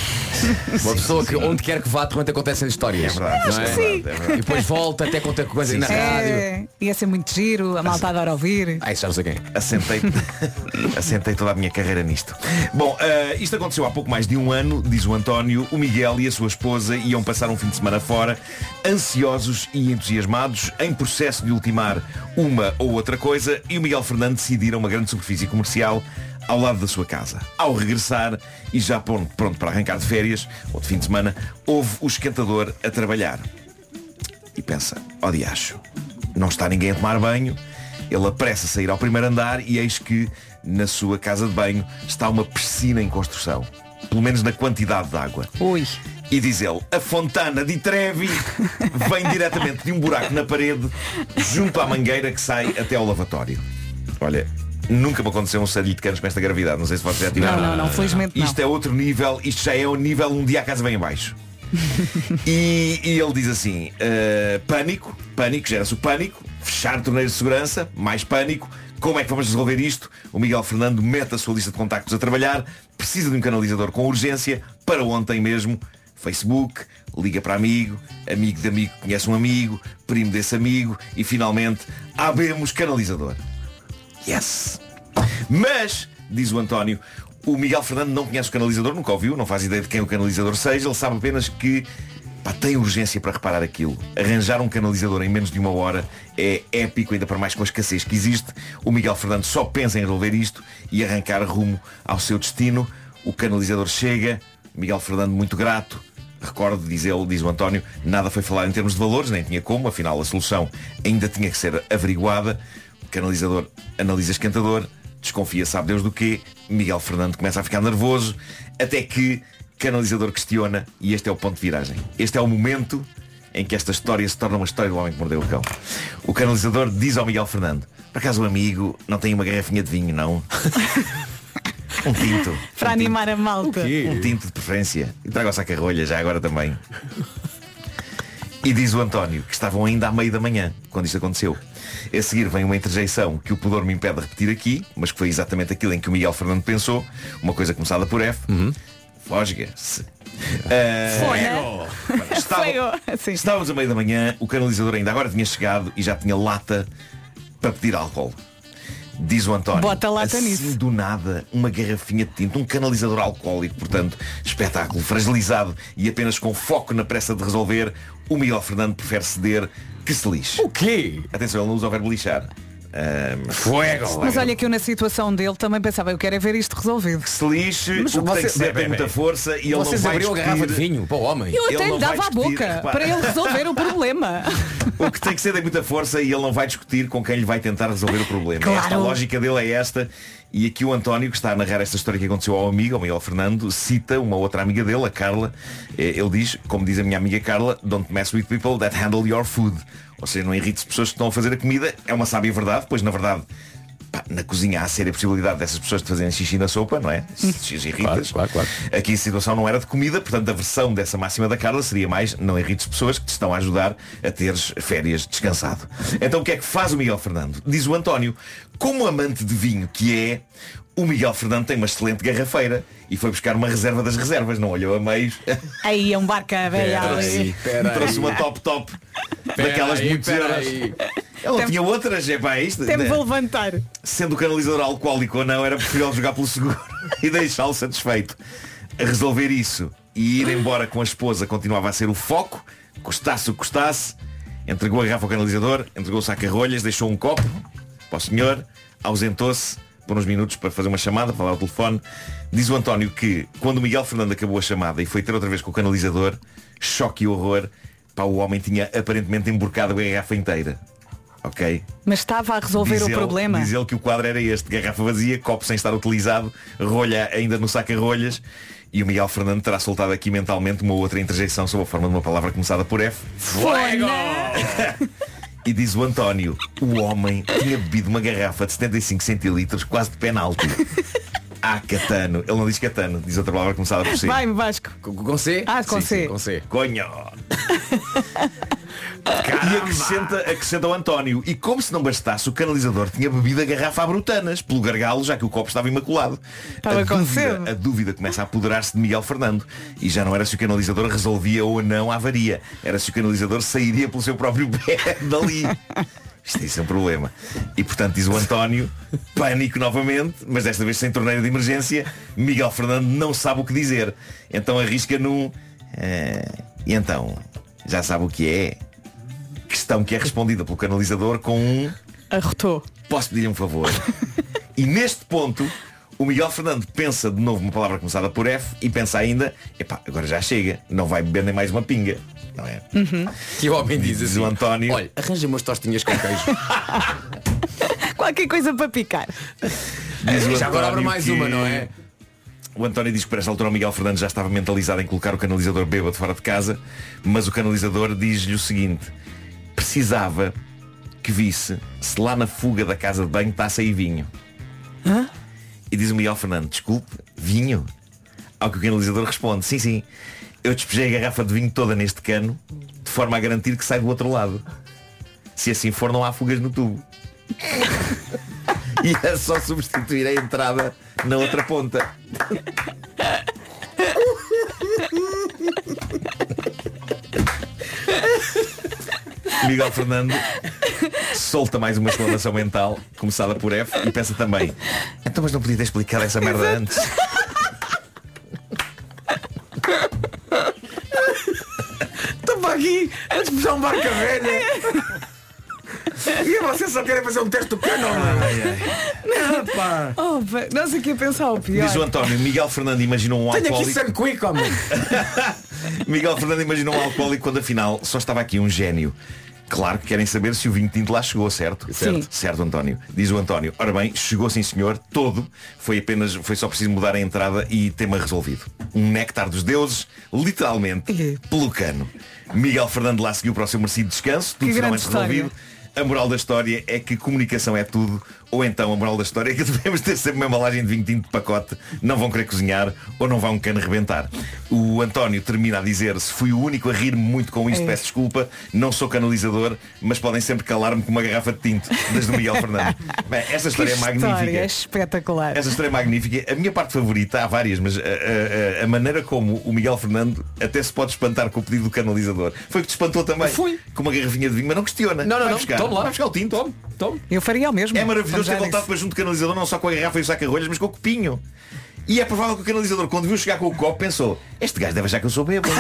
Uma pessoa que onde quer que vá de repente acontecem histórias. É verdade, não é verdade, é verdade. E depois volta até contar coisas Sim, na sim. rádio. É, ia ser muito giro, a malta adora ouvir. Ah, isso já não sei quem. Assentei, assentei toda a minha carreira nisto. Bom, eh, isto aconteceu há pouco mais de um ano, diz o António. O Miguel e a sua esposa iam passar um fim de semana fora, ansiosos e entusiasmados, em processo de ultimar uma ou outra coisa, e o Miguel Fernando decidiram uma grande superfície comercial ao lado da sua casa. Ao regressar, e já pronto, pronto para arrancar de férias, ou de fim de semana, houve o esquentador a trabalhar. E pensa, ó diacho, não está ninguém a tomar banho, ele apressa a sair ao primeiro andar e eis que na sua casa de banho está uma piscina em construção. Pelo menos na quantidade de água. Ui. E diz ele, a fontana de Trevi vem diretamente de um buraco na parede junto à mangueira que sai até ao lavatório. Olha, nunca me aconteceu um sarilho de canos com esta gravidade. Não sei se vocês já tiveram. Não, não, não, felizmente não. Isto é outro nível, isto já é o nível um dia a casa vem abaixo. E, e ele diz assim, uh, pânico, pânico, gera-se o pânico, fechar torneios de segurança, mais pânico, como é que vamos resolver isto? O Miguel Fernando mete a sua lista de contactos a trabalhar, precisa de um canalizador com urgência, para ontem mesmo, Facebook, liga para amigo, amigo de amigo conhece um amigo, primo desse amigo e finalmente abemos canalizador. Yes! Mas, diz o António, o Miguel Fernando não conhece o canalizador, nunca ouviu, não faz ideia de quem o canalizador seja, ele sabe apenas que pá, tem urgência para reparar aquilo. Arranjar um canalizador em menos de uma hora é épico, ainda para mais com a escassez que existe. O Miguel Fernando só pensa em resolver isto e arrancar rumo ao seu destino. O canalizador chega, Miguel Fernando muito grato, Recordo, diz ele, diz o António, nada foi falar em termos de valores, nem tinha como, afinal a solução ainda tinha que ser averiguada. Canalizador analisa esquentador, desconfia sabe Deus do quê, Miguel Fernando começa a ficar nervoso, até que canalizador questiona, e este é o ponto de viragem. Este é o momento em que esta história se torna uma história do homem que mordeu o cão. O canalizador diz ao Miguel Fernando, por acaso o amigo não tem uma garrafinha de vinho, não? Um tinto. Para animar a malta. Um tinto de preferência. E traga o saca-rolha já agora também. E diz o António que estavam ainda à meio da manhã quando isto aconteceu. A seguir vem uma interjeição que o pudor me impede de repetir aqui, mas que foi exatamente aquilo em que o Miguel Fernando pensou, uma coisa começada por F. Fosga-se. Ah, estava- Estávamos a meio da manhã, o canalizador ainda agora tinha chegado e já tinha lata para pedir álcool. Diz o António. Bota lata assim, nisso. do nada, uma garrafinha de tinta, um canalizador alcoólico, portanto, espetáculo, fragilizado e apenas com foco na pressa de resolver, o Miguel Fernando prefere ceder que se lixe. O quê? Atenção, ele não usa o verbo lixar. Ahm, Fuego. Mas olha que eu na situação dele também pensava, eu quero é ver isto resolvido. Que se lixe, Mas o que tem você- que ser bem, tem bem, muita força e ele Vocês não vai a discutir- garrafa de vinho para o homem. Eu até lhe dava a boca repara. para ele resolver o problema. O que tem que ser tem muita força e ele não vai discutir com quem lhe vai tentar resolver o problema. Claro. Esta a lógica dele é esta. E aqui o António, que está a narrar esta história que aconteceu ao amigo, ao Miguel Fernando, cita uma outra amiga dele, a Carla. Eh, Ele diz, como diz a minha amiga Carla, don't mess with people that handle your food. Ou seja, não irrites pessoas que estão a fazer a comida. É uma sábia verdade, pois na verdade pá, na cozinha há a séria possibilidade dessas pessoas de fazerem xixi na sopa, não é? Se os irritas. Claro, claro, Aqui a situação não era de comida, portanto a versão dessa máxima da Carla seria mais não irrites pessoas que te estão a ajudar a teres férias descansado. Então o que é que faz o Miguel Fernando? Diz o António, como amante de vinho que é, o Miguel Fernando tem uma excelente garrafeira e foi buscar uma reserva das reservas, não olhou a meios. Aí é um barca velha Trouxe, ali. trouxe uma top top daquelas aí, pera euros. aí. Ela Tem- tinha outras, é pá, isto. Até me vou levantar. Sendo o canalizador alcoólico ou não, era preferível jogar pelo seguro e deixá-lo satisfeito. A resolver isso e ir embora com a esposa continuava a ser o foco, custasse o que custasse, entregou a garrafa ao canalizador, entregou o saco a rolhas, deixou um copo para o senhor, ausentou-se por uns minutos para fazer uma chamada, falar ao telefone. Diz o António que quando o Miguel Fernando acabou a chamada e foi ter outra vez com o canalizador, choque e horror, pá, o homem tinha aparentemente emborcado a garrafa inteira. Ok? Mas estava a resolver Diz o ele- problema. Diz ele que o quadro era este, garrafa vazia, copo sem estar utilizado, rolha ainda no saca-rolhas e o Miguel Fernando terá soltado aqui mentalmente uma outra interjeição sob a forma de uma palavra começada por F. Fuego! E diz o António, o homem tinha bebido uma garrafa de 75 centilitros quase de penalti. Ah, catano. Ele não diz catano, diz outra palavra começada por C. Vai, Vasco. Com, com C? Ah, com Sim, C. sim, com C. Conho! E acrescenta, acrescenta o António. E como se não bastasse, o canalizador tinha bebido a garrafa a brutanas, pelo gargalo, já que o copo estava imaculado. Estava a, dúvida, a dúvida começa a apoderar-se de Miguel Fernando. E já não era se o canalizador resolvia ou não a avaria. Era se o canalizador sairia pelo seu próprio pé dali. Isto isso é um problema. E portanto diz o António, pânico novamente, mas desta vez sem torneio de emergência, Miguel Fernando não sabe o que dizer. Então arrisca num. "Eh, e então, já sabe o que é? Questão que é respondida pelo canalizador com um Arrotou. posso pedir um favor? e neste ponto, o Miguel Fernando pensa de novo uma palavra começada por F e pensa ainda, epá, agora já chega, não vai beber nem mais uma pinga. Não é? Que o homem diz Diz assim, o António. olha, arranja umas tostinhas com queijo. Qualquer coisa para picar. Diz o Já agora abre mais que- uma, não é? O António diz que para esta altura o Miguel Fernandes já estava mentalizado em colocar o canalizador bêbado fora de casa, mas o canalizador diz-lhe o seguinte, precisava que visse se lá na fuga da casa de banho está a sair vinho. E diz o Miguel Fernando, desculpe, vinho? Ao que o canalizador responde, sim, sim, eu despejei a garrafa de vinho toda neste cano, de forma a garantir que sai do outro lado. Se assim for, não há fugas no tubo. E é só substituir a entrada na outra ponta. Miguel Fernando solta mais uma exclamação mental, começada por F, e pensa também, então mas não podia ter explicado essa merda antes. Estou para aqui a expressão barca velha. E vocês só querem fazer um teste do cano, Não, pá. Oh, pá, nós aqui a pensar o pior. Diz o António, Miguel Fernando imaginou um Tenho aqui alcoólico. sangue quick, homem. Miguel Fernando imaginou um alcoólico quando afinal só estava aqui um gênio. Claro que querem saber se o vinho tinto lá chegou, certo? Sim. Certo, certo, António. Diz o António. Ora bem, chegou sim senhor, todo. Foi apenas, foi só preciso mudar a entrada e tema resolvido. Um néctar dos deuses, literalmente, pelo cano. Miguel Fernando lá seguiu para o seu merecido descanso, tudo Que finalmente resolvido. A moral da história é que comunicação é tudo, ou então a moral da história é que devemos ter sempre uma embalagem de vinho tinto de pacote, não vão querer cozinhar ou não vão um cano rebentar. O António termina a dizer, se fui o único a rir muito com isto, É. peço desculpa, não sou canalizador, mas podem sempre calar-me com uma garrafa de tinto, desde o Miguel Fernando. Bem, esta história é magnífica. história espetacular. Essa história é magnífica. A minha parte favorita, há várias, mas a, a- a- a maneira como o Miguel Fernando até se pode espantar com o pedido do canalizador. Foi que te espantou também. Foi. Com uma garrafinha de vinho, mas não questiona. Não, não, Vai não. Buscar. Tome lá. Vai buscar o tinto. Tome, tome. Eu faria o mesmo. É maravilhoso já ter voltado para junto do canalizador, não só com a garrafa e o saca-rolhas, mas com o copinho. E é provável que o canalizador, quando viu chegar com o copo, pensou, este gajo deve achar que eu sou bêbado.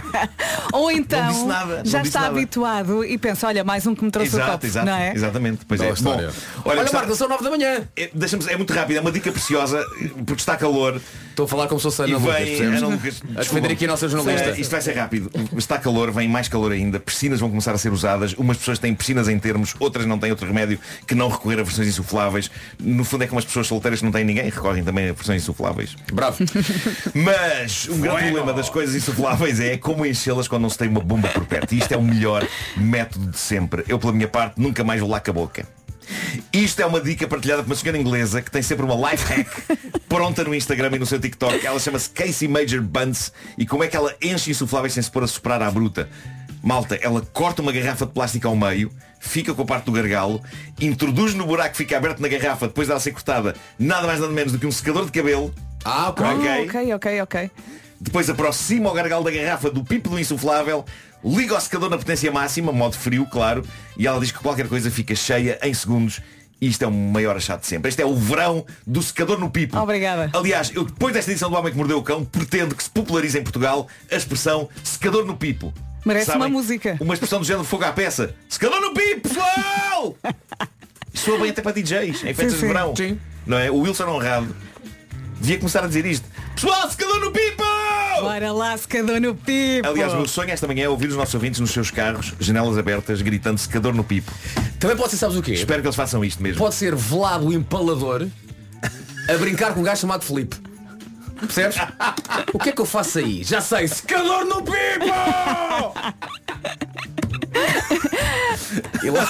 Ou então nada, já está nada. habituado e pensa, olha, mais um que me trouxe o Exato, copo. exato, não é? exatamente. Pois Boa é. Bom, Olha, gostava- Marta, são nove da manhã. É, é muito rápido, é uma dica preciosa, porque está calor. Estou a falar como se fosse a Ana Lucas? Ana Lucas, A defender aqui a nossa jornalista. Eh, isto vai ser rápido. Está calor, vem mais calor ainda. Piscinas vão começar a ser usadas. Umas pessoas têm piscinas em termos, outras não têm outro remédio que não recorrer a versões insufláveis. No fundo é como as pessoas solteiras que não têm ninguém recorrem também a versões insufláveis. Bravo. Mas um grande problema das coisas insufláveis é como enchê-las quando não se tem uma bomba por perto. E isto é o melhor método de sempre. Eu, pela minha parte, nunca mais vou lá com a boca. Isto é uma dica partilhada por uma senhora inglesa que tem sempre uma life hack pronta no Instagram e no seu TikTok. Ela chama-se Casey Major Buns e como é que ela enche insufláveis sem se pôr a soprar à bruta? Malta, ela corta uma garrafa de plástico ao meio, fica com a parte do gargalo, introduz no buraco que fica aberto na garrafa depois dela ser cortada nada mais nada menos do que um secador de cabelo. Ah, ok. Ah, ok, ok, ok. Depois aproxima o gargalo da garrafa do pipo do insuflável, liga o secador na potência máxima, modo frio, claro, e ela diz que qualquer coisa fica cheia em segundos. E isto é o maior achado de sempre. Este é o verão do secador no pipo. Obrigada. Aliás, eu depois desta edição do Homem que Mordeu o Cão, pretendo que se popularize em Portugal a expressão secador no pipo. Merece Sabem? uma música. Uma expressão do género fogo à peça. Secador no pipo, pessoal! Soa bem até para DJs, em festas Sim, de verão. Sim. Não é? O Wilson Honrado devia começar a dizer isto. Pessoal, secador no pipo! Bora lá, secador no pipo. Aliás, o meu sonho esta manhã é ouvir os nossos ouvintes nos seus carros, janelas abertas, gritando secador no pipo. Também pode ser, sabes o quê? Espero que eles façam isto mesmo. Pode ser velado o empalador a brincar com um gajo chamado Felipe. Percebes? O que é que eu faço aí? Já sei, secador no pipo! E, lá...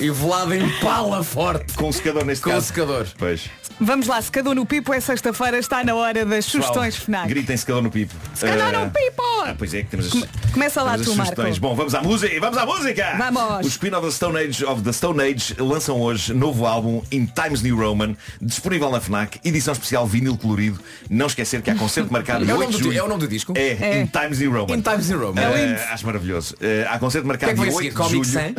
e velado empala forte. Com o secador neste Com o caso. secador. Pois. Vamos lá, secador no pipo é sexta-feira, está na hora das sugestões FNAC. Gritem secador no pipo. Secador Ah, no pipo! Ah, pois é que temos as, Come- começa lá temos tu, Marco. Bom, vamos à música. Vamos à música. Vamos. Os Queen of the Stone Age of the Stone Age lançam hoje novo álbum In Times New Roman, disponível na FNAC, edição especial vinil colorido. Não esquecer que há concerto marcado É o 8 nome de do, julho. é o nome do disco? É, É. In Times New Roman. In Times New Roman. Ah, É lindo. acho maravilhoso. Ah, há concerto marcado que é que dia vai 8 seguir? de julho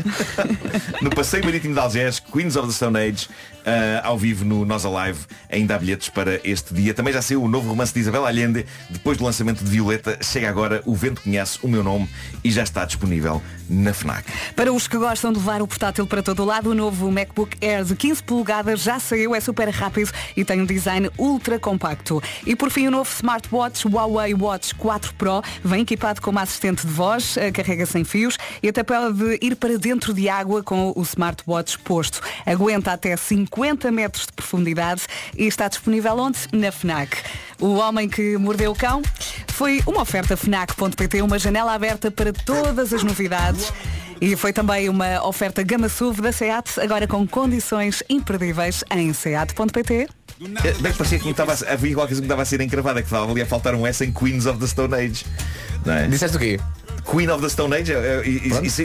no Passeio Marítimo de Algés, Queens of the Stone Age, ah, ao vivo no Nós Alive. Ainda há bilhetes para este dia. Também já saiu o novo romance de Isabel Allende. Depois do lançamento de Violeta, chega agora O Vento Conhece o Meu Nome e já está disponível na FNAC. Para os que gostam de levar o portátil para todo o lado, o novo MacBook Air de 15 polegadas já saiu, é super rápido e tem um design ultra compacto. E por fim, o novo smartwatch Huawei Watch 4 Pro vem equipado com uma assistente de voz, eh, carrega sem fios e até pode ir para dentro de água com o smartwatch posto. Aguenta até 50 metros de profundidade e está disponível onde? Na FNAC. O Homem que Mordeu o Cão foi uma oferta FNAC.pt, uma janela aberta para todas as novidades. E foi também uma oferta Gama SUV da SEAT, agora com condições imperdíveis em SEAT.pt. Eh, Bem, parecia que estava havia qualquer coisa que estava a ser encravada, que estava ali a faltar um S em Queens of the Stone Age. Não é? Disseste o quê? Queen of the Stone Age. eh, e- e- isso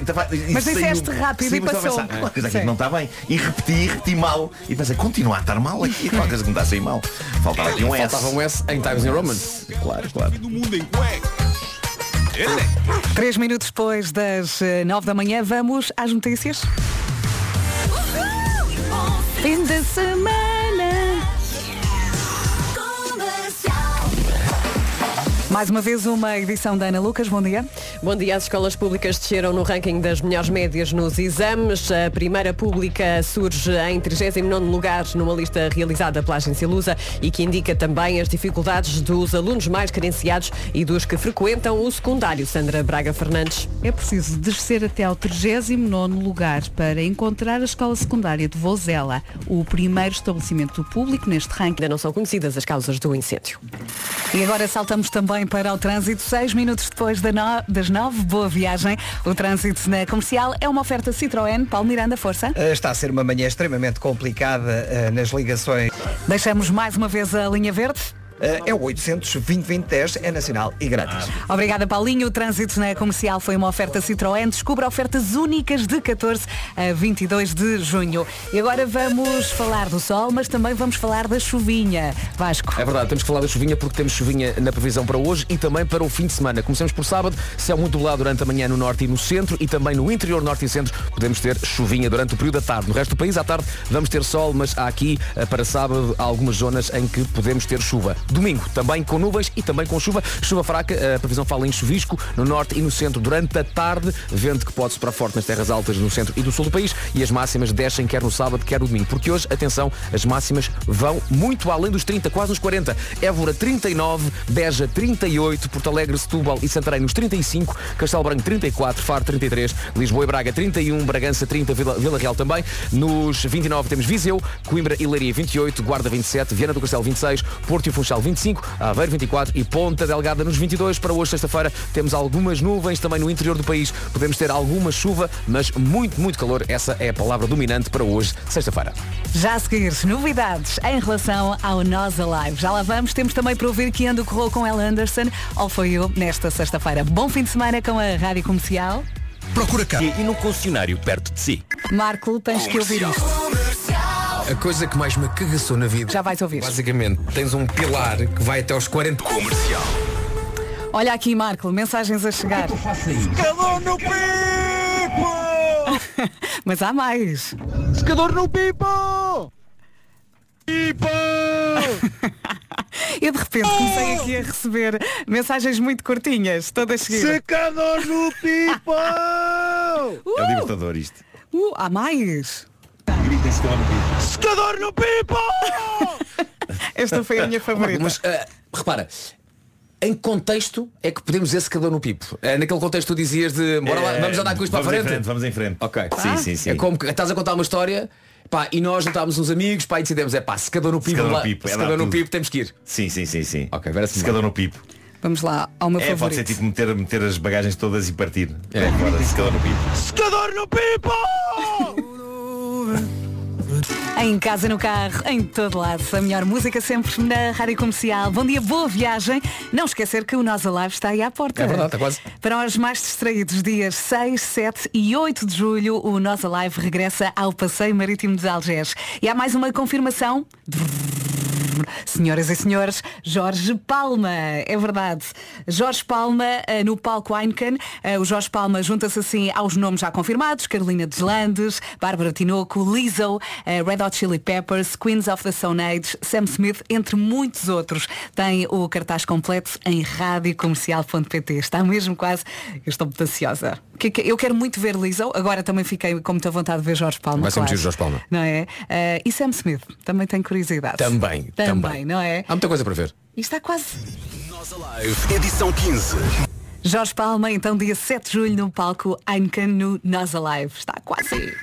Mas disseste rápido Sim, e mas estava a passou. pensar, "Ah, coisa aqui que não está bem. E repeti, e repeti mal. E pensei, continua a estar mal aqui. Qualquer coisa que me está a sair mal. Faltava aqui um S. Faltava um S em Times New Roman. Claro, claro. É. Três minutos depois das eh, nove da manhã, vamos às notícias. Fim de semana. Mais uma vez uma edição da Ana Lucas, bom dia. Bom dia, as escolas públicas desceram no ranking das melhores médias nos exames. A primeira pública surge em 39 lugar numa lista realizada pela agência Lusa e que indica também as dificuldades dos alunos mais carenciados e dos que frequentam o secundário. Sandra Braga Fernandes. É preciso descer até ao 39º lugar para encontrar a escola secundária de Vozela, o primeiro estabelecimento público neste ranking. Ainda não são conhecidas as causas do incêndio. E agora saltamos também para o trânsito, seis minutos depois das nove. Boa viagem. O trânsito na comercial é uma oferta Citroën. Paulo Miranda, força. Eh, Está a ser uma manhã extremamente complicada eh, nas ligações. Deixamos mais uma vez a linha verde. Eh, É o 800 2010 é nacional e grátis. Obrigada, Paulinho. O trânsito na comercial foi uma oferta Citroën. Descubra ofertas únicas de 14 a 22 de junho. E agora vamos falar do sol, mas também vamos falar da chuvinha. Vasco. É verdade, temos que falar da chuvinha porque temos chuvinha na previsão para hoje e também para o fim de semana. Começamos por sábado, céu muito nublado durante a manhã no norte e no centro e também no interior norte e centro podemos ter chuvinha durante o período da tarde. No resto do país, à tarde, vamos ter sol, mas há aqui, eh, para sábado, algumas zonas em que podemos ter chuva. Domingo, também com nuvens e também com chuva. Chuva fraca, a previsão fala em chuvisco no norte e no centro durante a tarde. Vento que pode soprar forte nas terras altas no centro e do sul do país e as máximas descem quer no sábado, quer no domingo. Porque hoje, atenção, as máximas vão muito além dos 30, quase nos 40. Évora 39, Beja 38, Porto Alegre, Setúbal e Santarém nos 35, Castelo Branco 34, Faro 33, Lisboa e Braga 31, Bragança 30, Vila, Vila Real também. Nos 29 temos Viseu, Coimbra e Leiria 28, Guarda 27, Viana do Castelo 26, Porto e Funchal 25, Aveiro 24 e Ponta Delgada nos 22. Para hoje, sexta-feira, temos algumas nuvens também no interior do país. Podemos ter alguma chuva, mas muito, muito calor. Essa é a palavra dominante para hoje, sexta-feira. Já a seguir, novidades em relação ao Nós Alive. Já lá vamos. Temos também para ouvir que ando corrou com Ella Anderson. All for you nesta sexta-feira. Bom fim de semana com a Rádio Comercial. Procura cá. E num concessionário perto de si. Marco, tens que ouvir isto. A coisa que mais me cagaçou na vida. Já vais ouvir. Basicamente, tens um pilar que vai até aos 40. Comercial. Olha aqui, Marco, mensagens a chegar. Secador no pipo! Mas há mais. Secador no pipo! Pipo! Eu de repente comecei aqui a receber mensagens muito curtinhas, todas seguidas. Secador no pipo! É o libertador isto. Uh, há mais. Secador no pipo! Esta foi a minha favorita. Mas ah, repara, em contexto é que podemos dizer secador no pipo. É, naquele contexto tu dizias de bora lá, É, vamos andar com isto para a vamos em frente. frente, Vamos em frente. Ok. Sim, sim, sim. É como que estás a contar uma história pá, e nós juntámos uns amigos pá, e decidimos, é pá, secador no pipo, Secador no pipo, é secador no pipo temos que ir. Sim, sim, sim, sim. Ok, vera Secador no pipo. Vamos lá, ao meu É, pode favorito. ser tipo meter, meter as bagagens todas e partir. É. Fora, secador no pipo. Secador no pipo! Em casa, no carro, em todo lado. A melhor música sempre na rádio comercial. Bom dia, boa viagem. Não esquecer que o Nós Alive está aí à porta. É verdade, está quase. Para os mais distraídos, dias 6, 7 e 8 de julho, o Nós Alive regressa ao Passeio Marítimo de Algés. E há mais uma confirmação. Senhoras e senhores, Jorge Palma, é verdade. Jorge Palma eh, no palco Heineken. Eh, O Jorge Palma junta-se assim aos nomes já confirmados: Carolina Deslandes, Bárbara Tinoco, Lizzo, eh, Red Hot Chili Peppers, Queens of the Stone Age, Sam Smith, entre muitos outros. Tem o cartaz completo em radiocomercial.pt. Está mesmo quase. Eu estou muito ansiosa. Que- que- Eu quero muito ver Lizzo. Agora também fiquei com muita vontade de ver Jorge Palma. Vai ser muito claro. Jorge Palma. Não é? Eh, e Sam Smith, também tenho curiosidade. Também, Também, também. não é? Há muita coisa para ver. E está quase. Edição 15. Jorge Palma, então dia 7 de julho no palco Heineken no Nós Alive. Está quase.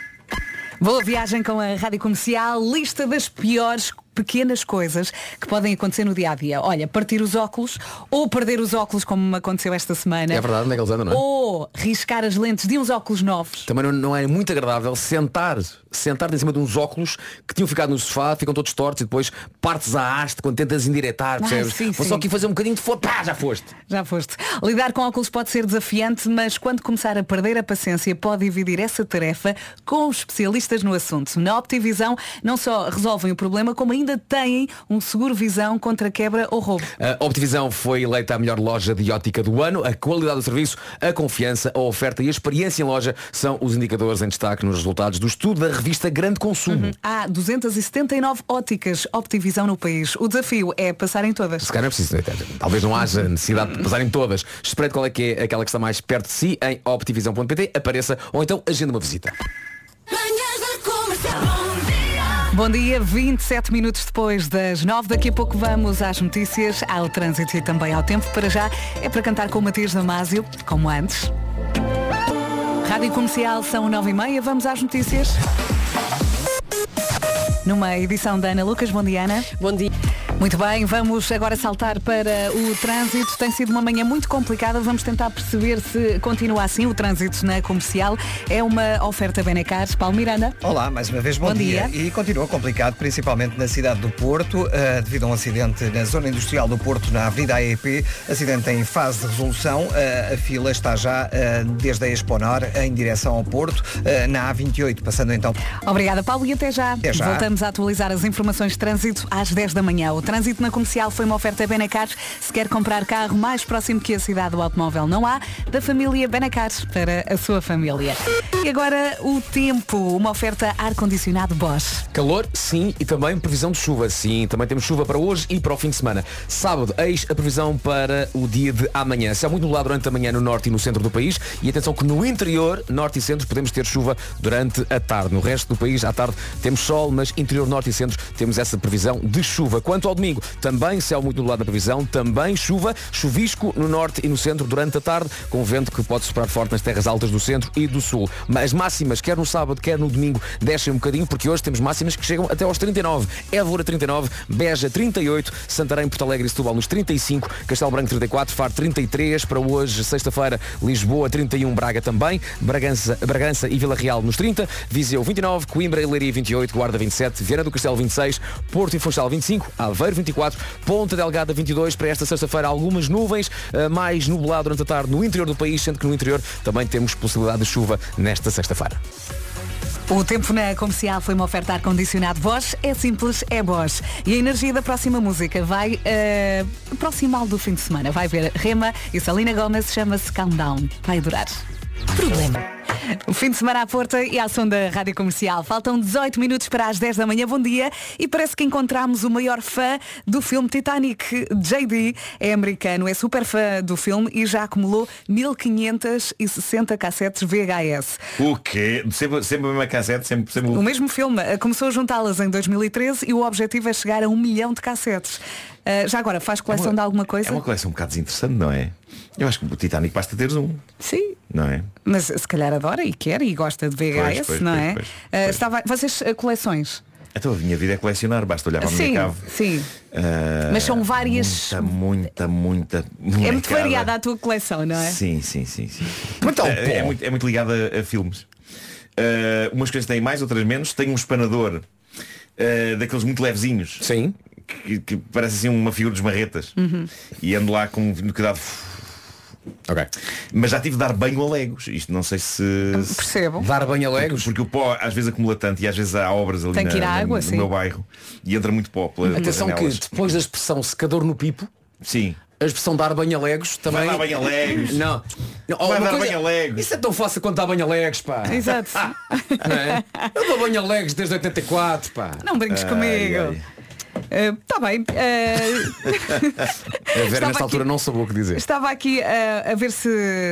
Boa viagem com a Rádio Comercial, lista das piores pequenas coisas que podem acontecer no dia a dia. Olha, partir os óculos ou perder os óculos como me aconteceu esta semana. É verdade, onde é que eles andam, não é? Ou riscar as lentes de uns óculos novos. Também não, não é muito agradável sentar, sentar em cima de uns óculos que tinham ficado no sofá, ficam todos tortos e depois partes a haste quando tentas endireitar, Ah, percebes? sim, Vou sim. só aqui fazer um bocadinho de foda, pá, já foste. Já foste. Lidar com óculos pode ser desafiante, mas quando começar a perder a paciência, pode dividir essa tarefa com os especialistas no assunto. Na Optivisão, não só resolvem o problema, como ainda têm um seguro visão contra quebra ou roubo. A Optivisão foi eleita a melhor loja de ótica do ano. A qualidade do serviço, a confiança, a oferta e a experiência em loja são os indicadores em destaque nos resultados do estudo da revista Grande Consumo. Há 279 óticas Optivisão no país. O desafio é passar em todas. Se calhar não é preciso, talvez não haja necessidade de passarem todas. Espreite qual é que é aquela que está mais perto de si em optivisão.pt, apareça ou então agenda uma visita. Bom dia, 27 minutos depois das 9. Daqui a pouco vamos às notícias, ao trânsito e também ao tempo. Para já é para cantar com o Matias Damasio, como antes. Rádio Comercial são 9 e meia. Vamos às notícias. Numa edição da Ana Lucas. Bom dia, Ana. Bom dia. Muito bem, vamos agora saltar para o trânsito. Tem sido uma manhã muito complicada. Vamos tentar perceber se continua assim o trânsito na comercial. É uma oferta Benecar. Paulo Miranda. Olá, mais uma vez, bom, Bom dia. E continua complicado, principalmente na cidade do Porto, eh, devido a um acidente na zona industrial do Porto, na Avenida AEP. Acidente em fase de resolução. Eh, a fila está já eh, desde a Exponor em direção ao Porto, na A28, passando então. Obrigada, Paulo, e até já. Até já. Voltamos a atualizar as informações de trânsito às 10 da manhã. O trânsito na comercial foi uma oferta Benacar. Se quer comprar carro mais próximo que a cidade do automóvel não há, da família Benacar para a sua família. E agora o tempo, uma oferta ar-condicionado Bosch. Calor, sim, e também previsão de chuva, sim. Também temos chuva para hoje e para o fim de semana. Sábado, eis a previsão para o dia de amanhã. Céu muito nublado durante a manhã no norte e no centro do país. E atenção que no interior, norte e centro, podemos ter chuva durante a tarde. No resto do país, à tarde, temos sol, mas interior, norte e centro, temos essa previsão de chuva. Quanto ao domingo, também céu muito nublado na previsão, também chuva, chuvisco no norte e no centro durante a tarde, com vento que pode soprar forte nas terras altas do centro e do sul. Mas máximas, quer no sábado, quer no domingo, descem um bocadinho, porque hoje temos máximas que chegam até aos 39. Évora 39, Beja 38, Santarém, Porto Alegre e Setúbal nos 35, Castelo Branco 34, Faro 33, para hoje, sexta-feira, Lisboa 31, Braga também, Bragança, Bragança e Vila Real nos 30, Viseu 29, Coimbra e Leiria 28, Guarda 27, Viana do Castelo 26, Porto e Funchal 25, Aveiro 24, Ponta Delgada 22, para esta sexta-feira algumas nuvens, eh, mais nublado durante a tarde no interior do país, sendo que no interior também temos possibilidade de chuva nesta sexta-feira. O tempo na comercial foi uma oferta ar-condicionado Bosch. É simples, é Bosch. E a energia da próxima música vai uh, aproximá-lo do fim de semana. Vai ver Rema e Salina Gomes, chama-se Calm Down. Vai durar. Problema. O fim de semana à porta e à som da Rádio Comercial. Faltam 18 minutos para as 10 da manhã. Bom dia. E parece que encontramos o maior fã do filme Titanic. JD é americano, é super fã do filme e já acumulou 1560 cassetes VHS. O quê? Sempre, sempre a mesma cassete, sempre, sempre O mesmo filme eh, começou a juntá-las em 2013 e o objetivo é chegar a um milhão de cassetes. Uh, já agora, faz coleção É uma- de alguma coisa? É uma coleção um bocado desinteressante, não é? Eu acho que o Titanic basta teres um, Sim. não é? Mas se calhar adora e quer e gosta de VHS, Pois, pois, não pois, é? pois, Uh, estava, vocês uh, coleções? Então a minha vida é colecionar, basta olhar para a sim, minha cave. sim. Ah, Mas são várias- Muita, muita, muita. É muito molecada. variada a tua coleção, não é? Sim, sim, sim, sim. Então, é, é muito, é muito ligada a, a filmes. Ah, umas coisas têm mais, outras menos. Tenho um espanador ah, daqueles muito levezinhos. Sim. Que, que parece assim uma figura dos marretas. Uhum. E ando lá com no cuidado. Ok. Mas já tive de dar banho a legos. Isto não sei se. Percebo. Dar banho a legos? Porque, porque o pó às vezes acumula tanto e às vezes há obras ali Tem que ir na- à água, no sim. meu bairro e entra muito pó pela, Atenção que janelas. depois da expressão secador no pipo, Sim. a expressão dar banho a legos também. Vai dar banho a legos. Não. não Vai dar banho a legos. Isso é tão fácil quanto dar banho a legos, pá. Exato. Não é? Eu dou banho a legos desde 84, pá. Não brinques Ai, comigo. ai. Está bem. uh, A Vera nesta altura aqui- não sabia o que dizer. estava aqui uh, a ver se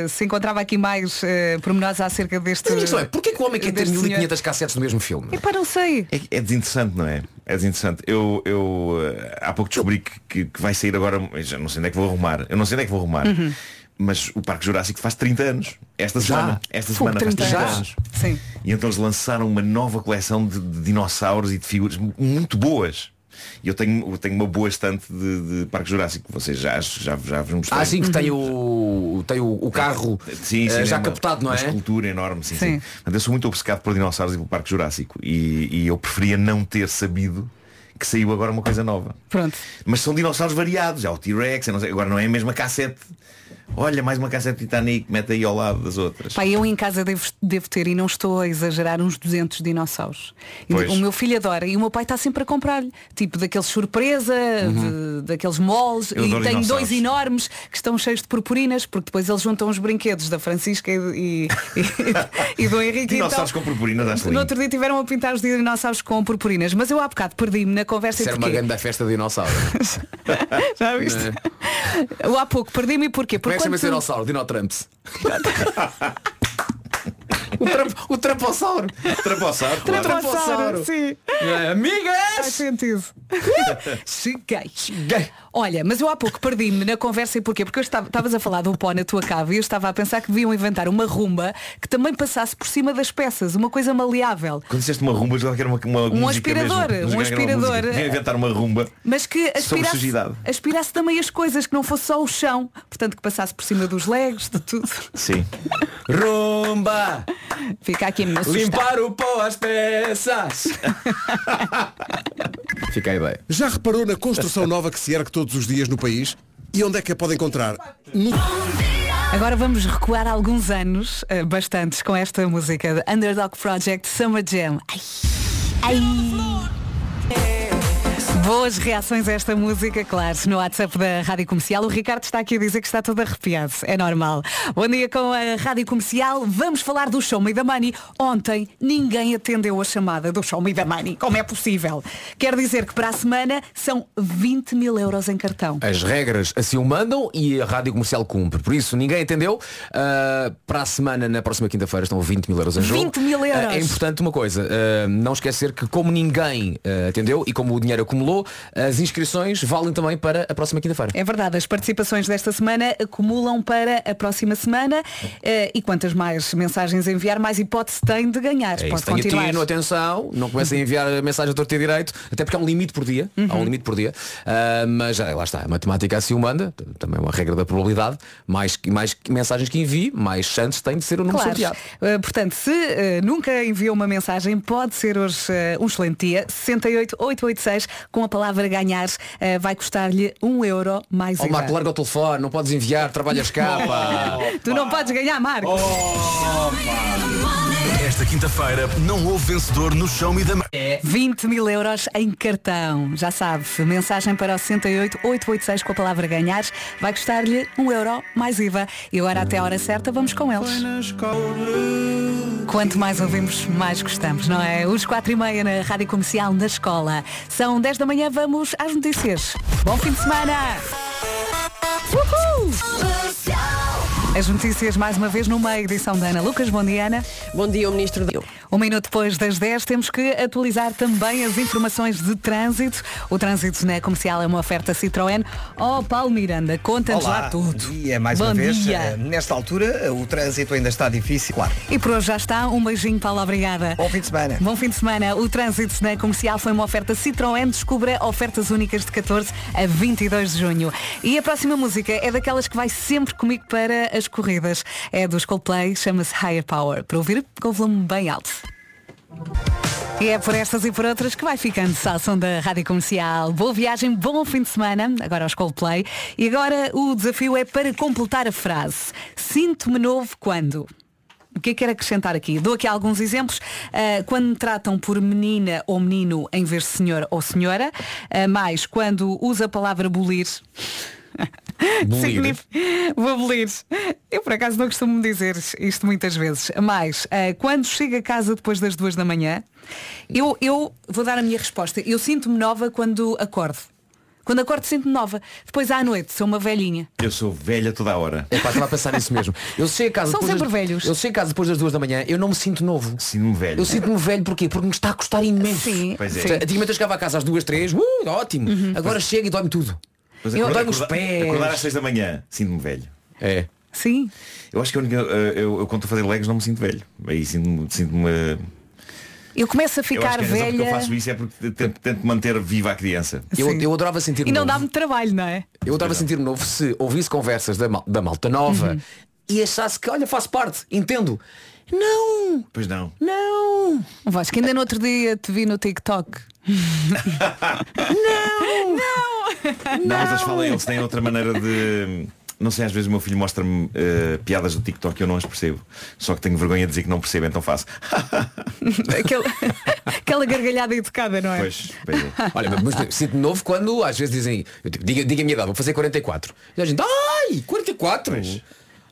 se encontrava aqui mais uh, pormenores acerca deste. Mas é, porquê que o homem quer ter deste senhor? 1500 cassetes no mesmo filme? Epá, não sei. É, é desinteressante, não é? É desinteressante. Eu, eu eh, há pouco descobri que, que- que vai sair agora. Já não sei onde é que vou arrumar. Eu não sei onde é que vou arrumar. Uhum. Mas o Parque Jurássico faz 30 anos. Esta Já? semana. Esta semana faz 30 30 anos. Sim. E então eles lançaram uma nova coleção de, de dinossauros e de figuras mu- muito boas. E eu tenho, eu tenho uma boa estante de, de Parque Jurássico. Vocês já, já, já vos mostrei. Ah, sim, que tem o, tem o, o carro Sim, eh, sim, já é uma- captado, não uma é? escultura enorme, sim, Sim. sim. Eu sou muito obcecado por dinossauros e pelo Parque Jurássico. E, e eu preferia não ter sabido que saiu agora uma coisa nova. Pronto. Mas são dinossauros variados. Há o T-Rex, agora não é a mesma cassete. Olha, mais uma cassete Titanic, mete aí ao lado das outras. Pai, eu em casa devo, devo ter, e não estou a exagerar, uns 200 dinossauros. E Pois. O meu filho adora e o meu pai está sempre a comprar-lhe. Tipo daqueles surpresa, de- daqueles moles. Eu E dinossauros. dois enormes que estão cheios de purpurinas, porque depois eles juntam os brinquedos da Francisca e, e, e do Henrique. Dinossauros então, com purpurinas, acho No lindo. outro dia tiveram a pintar os dinossauros com purpurinas. Mas eu há bocado perdi-me na conversa Isso e era uma grande festa de dinossauro. Já viste? Eu há pouco perdi-me e porquê? Como é que chama esse dinossauro? Dinotrumps. o, tramp, o trampossauro. Trampossauro, claro. Trampossauro, sim. É, amigas! Faz sentido. Cheguei. Olha, mas eu há pouco perdi-me na conversa e porquê? Porque eu estava- estavas a falar do pó na tua cava e eu estava a pensar que deviam inventar uma rumba que também passasse por cima das peças, uma coisa maleável. Quando disseste uma rumba, eu que era uma, uma Um aspirador, mesmo. um aspirador. Vem inventar uma rumba. Mas que aspirasse, aspirasse também as coisas, que não fosse só o chão. Portanto, que passasse por cima dos legos, de tudo. Sim. Rumba! Fica aqui a minha sugestão. Limpar o pó às peças! Fiquei bem. Já reparou na construção nova que se ergue todos os dias no país? E onde é que a pode encontrar? No... Agora vamos recuar alguns anos, eh, bastantes, com esta música de Underdog Project Summer Jam. Ai. Ai. Boas reações a esta música, claro, no WhatsApp da Rádio Comercial. O Ricardo está aqui a dizer que está todo arrepiado. É normal. Bom dia com a Rádio Comercial. Vamos falar do Show Me the Money. Ontem ninguém atendeu a chamada do Show Me the Money. Como é possível? Quer dizer que para a semana são 20 mil euros em cartão. As regras assim o mandam e a rádio comercial cumpre. Por isso, ninguém entendeu. Ah, para a semana, na próxima quinta-feira, estão 20 mil euros em jogo. 20 mil euros. Ah, é importante uma coisa, ah, não esquecer que como ninguém ah, atendeu e como o dinheiro acumulou, as inscrições valem também para a próxima quinta-feira. É verdade, as participações desta semana acumulam para a próxima semana eh, e quantas mais mensagens enviar, mais hipótese tem de ganhar. É Pode isso, continuar. tino, atenção, não comecem a enviar mensagem a torto e direito, até porque há um limite por dia, há Uhum. um limite por dia, Ah, mas já, lá está, a matemática assim o manda, também é uma regra da probabilidade, mais, mais mensagens que envie, mais chances tem de ser o número Claro. sorteado. Eh, portanto, se eh, nunca enviou uma mensagem, pode ser hoje um excelente dia. 68886 com a palavra ganhar eh, vai custar-lhe um euro mais IVA. Marco, larga o telefone, não podes enviar, trabalhas cá, pá. Tu não podes ganhar, Marco. Esta quinta-feira não houve vencedor no Show Me the Money. 20 mil euros em cartão. Já sabe, mensagem para o 68886 com a palavra ganhar vai custar-lhe um euro mais IVA. E agora até a hora certa vamos com eles. Quanto mais ouvimos, mais gostamos, não é? Os quatro e meia na Rádio Comercial na escola. São 10 da manhã, vamos às notícias. Bom fim de semana! Uhul! As notícias mais uma vez numa edição da Ana Lucas. Bom dia, Ana. Bom dia, o Ministro da... Um minuto depois das 10 temos que atualizar também as informações de trânsito. O trânsito na comercial é uma oferta Citroën. Oh, Paulo Miranda, conta-nos lá tudo. bom dia mais Bom uma vez. dia. Eh, Nesta altura, o trânsito ainda está difícil, claro. E por hoje já está. Um beijinho, Paulo, obrigada. Bom fim de semana. Bom fim de semana. O trânsito na comercial foi uma oferta Citroën. Descubra ofertas únicas de 14 a 22 de junho. E a próxima música é daquelas que vai sempre comigo para as corridas. É dos Coldplay, chama-se Higher Power. Para ouvir com o volume bem alto. E é por estas e por outras que vai ficando a som da Rádio Comercial. Boa viagem, bom fim de semana, agora aos Coldplay. E agora o desafio é para completar a frase. Sinto-me novo quando? O que é que quero acrescentar aqui? Dou aqui alguns exemplos. Ah, quando tratam por menina ou menino em vez de senhor ou senhora. Ah, mais quando usa a palavra bolir. Bolir. Vou abolir. Eu por acaso não costumo dizer isto muitas vezes. Mas ah, quando chego a casa depois das duas da manhã, eu, eu vou dar a minha resposta. Eu sinto-me nova quando acordo. Quando acordo sinto-me nova. Depois à noite sou uma velhinha. Eu sou velha toda a hora. É pá, estava a pensar nisso mesmo. Eu chego a casa São depois sempre das, velhos. Eu chego a casa depois das duas da manhã, eu não me sinto novo. Sinto-me velho. Eu sinto-me velho porquê? Porque me está a custar imenso. Sim. Pois é. Sim. Antigamente eu chegava a casa às duas, três, uh, ótimo. Agora chego e dói-me tudo. Mas Eu acordar, os pés. acordar às seis da manhã, sinto-me velho. É. Sim. Eu acho que a única- eh, eu, eu, quando estou a fazer legos não me sinto velho. Aí sinto-me. eh, Eu começo a Eu acho ficar que a razão porque velha eu faço isso é porque tento, tento manter viva a criança. Eu, eu adorava sentir e não novo. dá muito trabalho, não é? Eu adorava sentir novo se ouvisse conversas da, mal- da malta nova Uhum. e achasse que, olha, faço parte, entendo. Não, Pois não. não. Vasco, ainda no outro dia te vi no TikTok. Não, mas eles falam, eles têm outra maneira de. Não sei, às vezes o meu filho mostra-me eh, piadas do TikTok e eu não as percebo. Só que tenho vergonha de dizer que não percebo, então faço. Aquela, aquela gargalhada educada, não é? Pois, pois é. Olha, mas mas sinto novo quando às vezes dizem, diga, diga a minha idade, vou fazer 44. E a gente, ai, 44?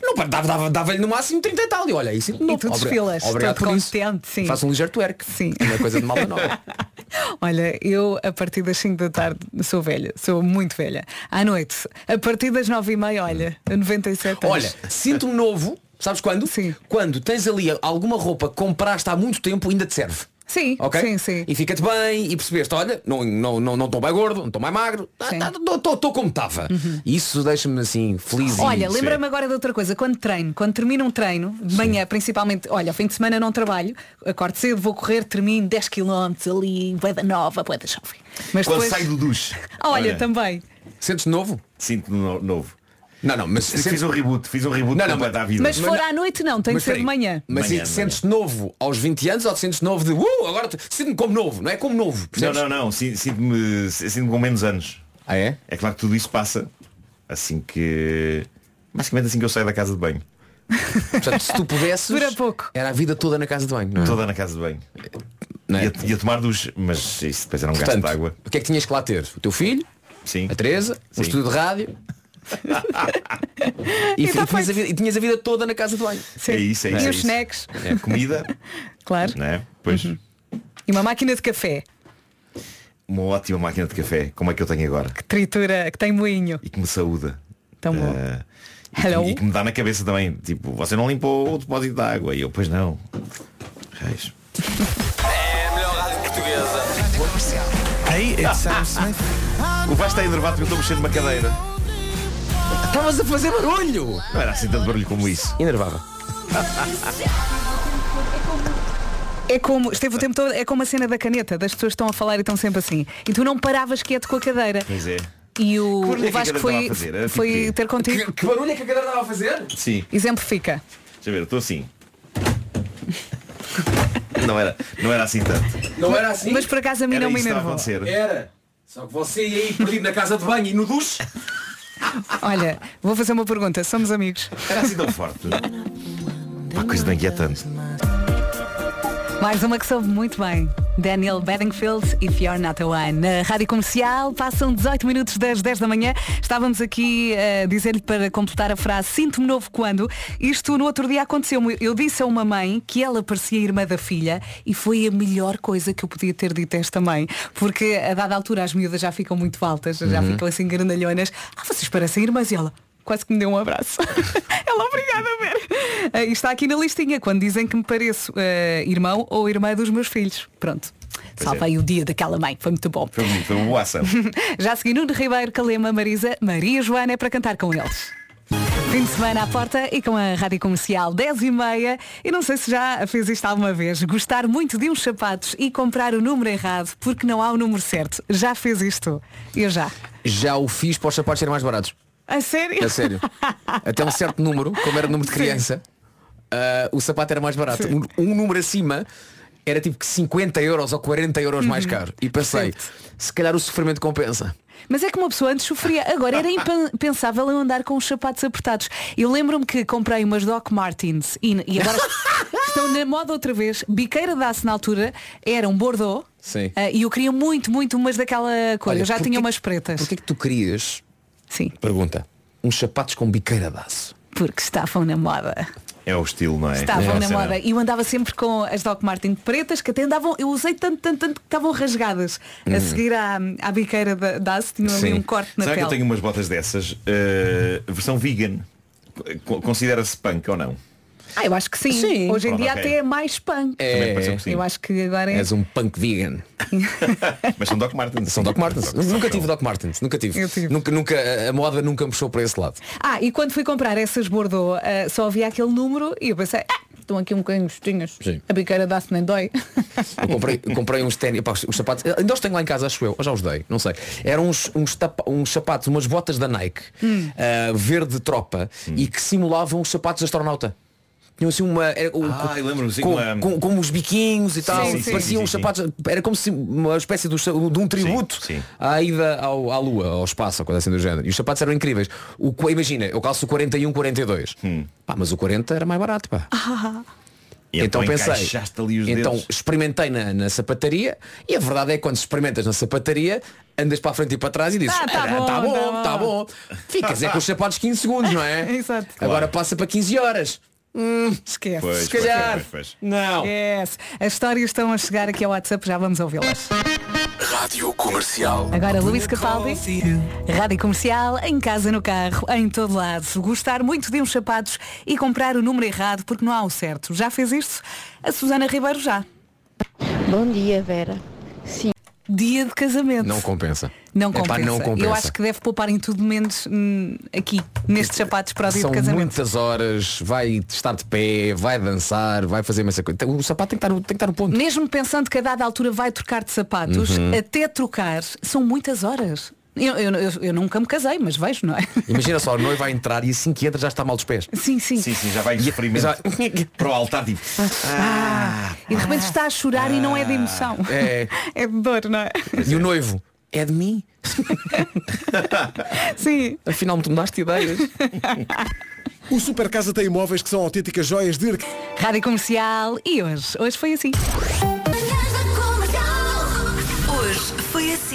Não, pá, dava- dava- dava-lhe no máximo 30 e tal. E olha, sinto novo. E tu desfilas, Obrigado por isso. contente, sim. Faço um ligeiro twerk. Sim. Não é coisa de malta nova. Olha, eu a partir das 5 da tarde sou velha, sou muito velha. À noite, a partir das 9 e meia, olha, 97 anos. Olha, sinto-me novo, sabes quando? Sim. Quando tens ali alguma roupa que compraste há muito tempo ainda te serve. Sim, Ok? sim, sim. E fica-te bem e percebeste, olha, não estou não, não, não estou mais gordo, não estou mais magro, Sim. estou como estava. Isso deixa-me assim feliz. e- Olha, lembra-me agora de outra coisa, quando treino, quando termino um treino, de manhã principalmente, olha, fim de semana não trabalho, acordo cedo, vou correr, termino 10 km ali, boeda nova, boeda jovem. Mas Quando depois. sai do duche. Olha, também. Sentes novo? Sinto-me no- novo. Não, não, mas Fiz um reboot, fiz um reboot Não, não, completo à vida. Mas se for à noite não, tem que ser de manhã. Mas Manhã, e sentes-te novo aos 20 anos ou te sentes novo de uh, agora te- sinto-me como novo, não é como novo. Não, percebes? não, não. sin- Sinto-me sinto com menos anos. Ah é? É claro que tudo isso passa assim que. Basicamente assim que eu saio da casa de banho. Portanto, se tu pudesses, Dura pouco. era a vida toda na casa de banho, não é? Toda na casa de banho. Não é? Ia, ia tomar duche, mas isso depois era um gasto Portanto, de água. o que é que tinhas que lá ter? O teu filho, Sim. a Teresa, Sim. um estúdio de rádio. E, E tá e tinhas a vida, e tinhas a vida toda na casa de banho. Sim. É isso, é e isso. é os isso. snacks, É, comida, claro. né? Pois E uma máquina de café, uma ótima máquina de café, como é que eu tenho agora. que tritura, que tem moinho. E que me saúda. Tão bom. Eh, e, que, Hello? e que me dá na cabeça também. Tipo, você não limpou o depósito de água. E eu, pois não. Reis. É a melhor rádio portuguesa. Hey, it's Sam Smith. O Vasco está enervado porque eu estou mexendo numa cadeira. Estavas a fazer barulho! Não era assim tanto barulho como isso. Enervava. É como, esteve o tempo todo, é como a cena da caneta, das pessoas estão a falar e estão sempre assim. E tu não paravas quieto com a cadeira. Pois é. E o, Que é o que a Vasco foi, fazer? Tipo foi ter contigo. Que, que barulho é que a cadeira estava a fazer? Sim. Exemplifica. Deixa eu ver, eu estou assim. Não era, não era assim tanto. Não era assim? Mas por acaso a mim Era não me enervou. Era. Só que você ia aí perdido na casa de banho e no duche. Olha, vou fazer uma pergunta. Somos amigos. Era assim tão forte. Pá, coisa de inquietante. Mais uma que soube muito bem. Daniel Bedingfield, If You're Not a One. Na Rádio Comercial, passam 18 minutos das 10 da manhã. Estávamos aqui a dizer-lhe para completar a frase Sinto-me novo quando. Isto no outro dia aconteceu-me. Eu disse a uma mãe que ela parecia irmã da filha e foi a melhor coisa que eu podia ter dito a esta mãe. Porque a dada altura as miúdas já ficam muito altas, já Uhum. ficam assim grandalhonas. Ah, vocês parecem irmãs e ela. Quase que me deu um abraço. Ela, obrigada a ver. Ah, e está aqui na listinha, quando dizem que me pareço ah, irmão ou irmã dos meus filhos. Pronto. Pois Salvei o dia daquela mãe, foi muito bom. Foi, uma boa ação. Já a seguir Nuno Ribeiro, Calema, Marisa, Maria Joana é para cantar com eles. Fim de semana à porta e com a Rádio Comercial 10 e meia. E não sei se já fez isto alguma vez. Gostar muito de uns sapatos e comprar o número errado porque não há o número certo. Já fez isto? Eu já. Já o fiz para os sapatos serem mais baratos. A sério? A sério. Até um certo número, como era número de criança, ah, o sapato era mais barato. Um, um número acima era tipo que 50 euros ou 40 euros mais Uhum. caro. E pensei, se calhar o sofrimento compensa. Mas é que uma pessoa antes sofria. Agora era impensável eu andar com os sapatos apertados. Eu lembro-me que comprei umas Doc Martens e, e agora estão na moda outra vez. Biqueira aço na altura era um Bordeaux. Sim. ah, e eu queria muito, muito umas daquela cor. Olha, eu já tinha umas pretas. Porquê que tu querias, Sim, pergunta, uns sapatos com biqueira de aço? porque estavam na moda. É o estilo, não é? Estavam É na moda. E eu andava sempre com as Doc Martens pretas que até andavam, eu usei tanto, tanto, tanto que estavam rasgadas. A seguir à, à biqueira da, da aço tinham ali um corte na Será que pele. eu tenho umas botas dessas? eh, versão vegan. Co- Considera-se punk ou não? Ah, eu acho que sim. Sim. Hoje em Pronto, dia ok. até é mais punk. Também pareceu que sim. Eu acho que agora é. És um punk vegan. Mas são Doc Martens. São Doc Martens. nunca tive Doc Martens. Nunca tive. Eu tive. Nunca, nunca, a moda nunca me puxou para esse lado. Ah, e quando fui comprar essas Bordeaux, ah, só havia aquele número e eu pensei, ah, estão aqui um bocadinho gostinhos. Sim. A biqueira dá-se nem dói. Eu comprei, comprei uns ténis, pá, os, os sapatos, ainda os tenho lá em casa, acho eu, ou já os dei, não sei. Eram uns, uns, tapa- uns sapatos, umas botas da Nike, Hum. ah, verde tropa, e que simulavam os sapatos de astronauta. Tinham assim uma. Era, o- Ah, lembro-me, assim, com, uma- com, com os biquinhos e tal. sim, sim, pareciam sim, uns sapatos. Era como se uma espécie do- de um tributo sim. à ida ao, à Lua, ao espaço, ou coisa assim do género. E os sapatos eram incríveis. O, imagina, eu calço o 41, 42. Hum. Pá, mas o 40 era mais barato, pá. E então então pensei, encaixaste ali os então dedos. experimentei na, na sapataria e a verdade é que quando experimentas na sapataria andas para a frente e para trás e dizes Ah, tá "Ah, bom, tá tá bom, bom." tá bom. Ficas é com os sapatos 15 segundos, não é? Exato. Agora passa para 15 horas. Hum, Esquece. Pois, se calhar. pois, pois, pois. Não. Esquece. As histórias estão a chegar aqui ao WhatsApp, já vamos ouvi-las. Rádio Comercial. Agora Luís Capaldi, Rádio Comercial, em casa, no carro, em todo lado. Gostar muito de uns sapatos e comprar o número errado porque não há o certo. Já fez isto? A Susana Ribeiro já. Bom dia, Vera. Sim. Dia de casamento. Não compensa. Não Epá, compensa. não compensa. Eu acho que deve poupar em tudo menos hum, aqui, nestes sapatos para o dia São de casamento. muitas horas, vai estar de pé, vai dançar, vai fazer imensa coisa. O sapato tem que estar, no- tem que estar no ponto. Mesmo pensando que a dada altura vai trocar de sapatos, Uhum. até trocar, são muitas horas. Eu, eu- eu- eu nunca me casei, mas vejo, não é? Imagina só, o noivo vai entrar e assim que entra já está mal dos pés. Sim, sim. Sim, sim, já vai em sofrimento para o altar tipo. Ah, e de repente está a chorar e não é de emoção. É. É de dor, não é? E o noivo? É de mim? Sim. Afinal me mudaste ideias. O Super Casa tem imóveis que são autênticas joias de Rádio Comercial e hoje, hoje foi assim.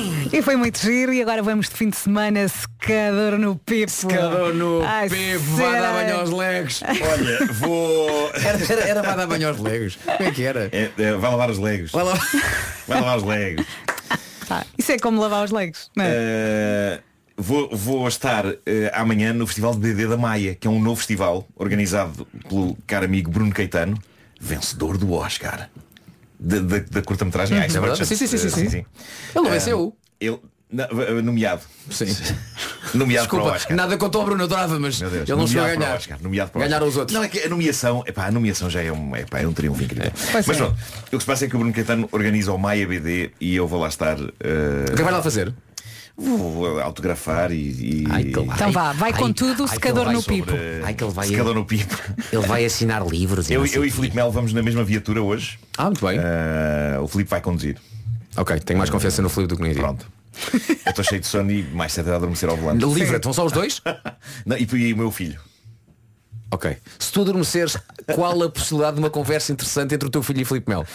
Assim. E foi muito giro e agora vamos de fim de semana secador no pipo. Secador no Ai, pipo, vai dar banho aos legos. Olha, vou. Era, era, era vai dar banho aos legos. Como é que era? É, é, vai lavar os legos. Vai lá. Vai lavar os legos. Pá, isso é como lavar os legos. Não é? Eh, vou, vou estar eh, amanhã no Festival de BD da Maia, que é um novo festival organizado pelo caro amigo Bruno Caetano, vencedor do Oscar. Da, curta-metragem Uhum. Ice É verdade? Merchant. Sim, sim, sim, sim, sim. Ele não venceu. Ele, nomeado. Sim. Nomeado para o Desculpa, Oscar. nada contra o Bruno, eu adorava, mas Deus, ele não chegou a ganhar. Oscar, nomeado para Ganharam os outros. Não, é que a nomeação, epá, a nomeação já é um, epá, é um triunfo incrível. Pois Mas é. pronto, o que se passa é que o Bruno Caetano organiza o Maia BD e eu vou lá estar. eh, O que vai lá fazer? Vou autografar e. e- Então vá, vai com tudo, secador no sobre- pipo. Ai, que ele vai- Secador no pipo. Ele vai assinar livros. Eu, eu e Filipe Melo vamos na mesma viatura hoje. Ah, muito bem. Eh, o Filipe vai conduzir. Ok, tenho mais confiança no Filipe do que no Iri. Pronto. Eu estou cheio de sono e mais cedo a adormecer ao volante. Livra-te, vão só os dois? Não, e, e o meu filho. Ok. Se tu adormeceres, qual a possibilidade de uma conversa interessante entre o teu filho e Filipe Melo?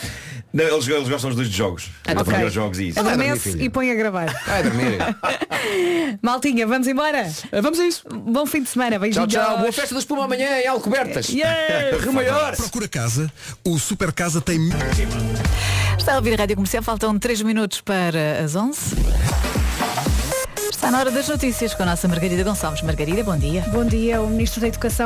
Não, eles, eles gostam os dois de jogos. Ah, de ok. videojogos e isso. Adormece e põe a gravar. Vai dormir. Maltinha, vamos embora? Vamos a isso. Bom fim de semana. Tchau, Beijinhos. tchau. Boa festa da espuma amanhã em Alcobertas. Yeah. Rio Maior. Procura casa, o Super Casa tem Está a ouvir a Rádio Comercial, faltam 3 minutos para as 11. Está na hora das notícias com a nossa Margarida Gonçalves. Margarida, bom dia. Bom dia, o Ministro da Educação.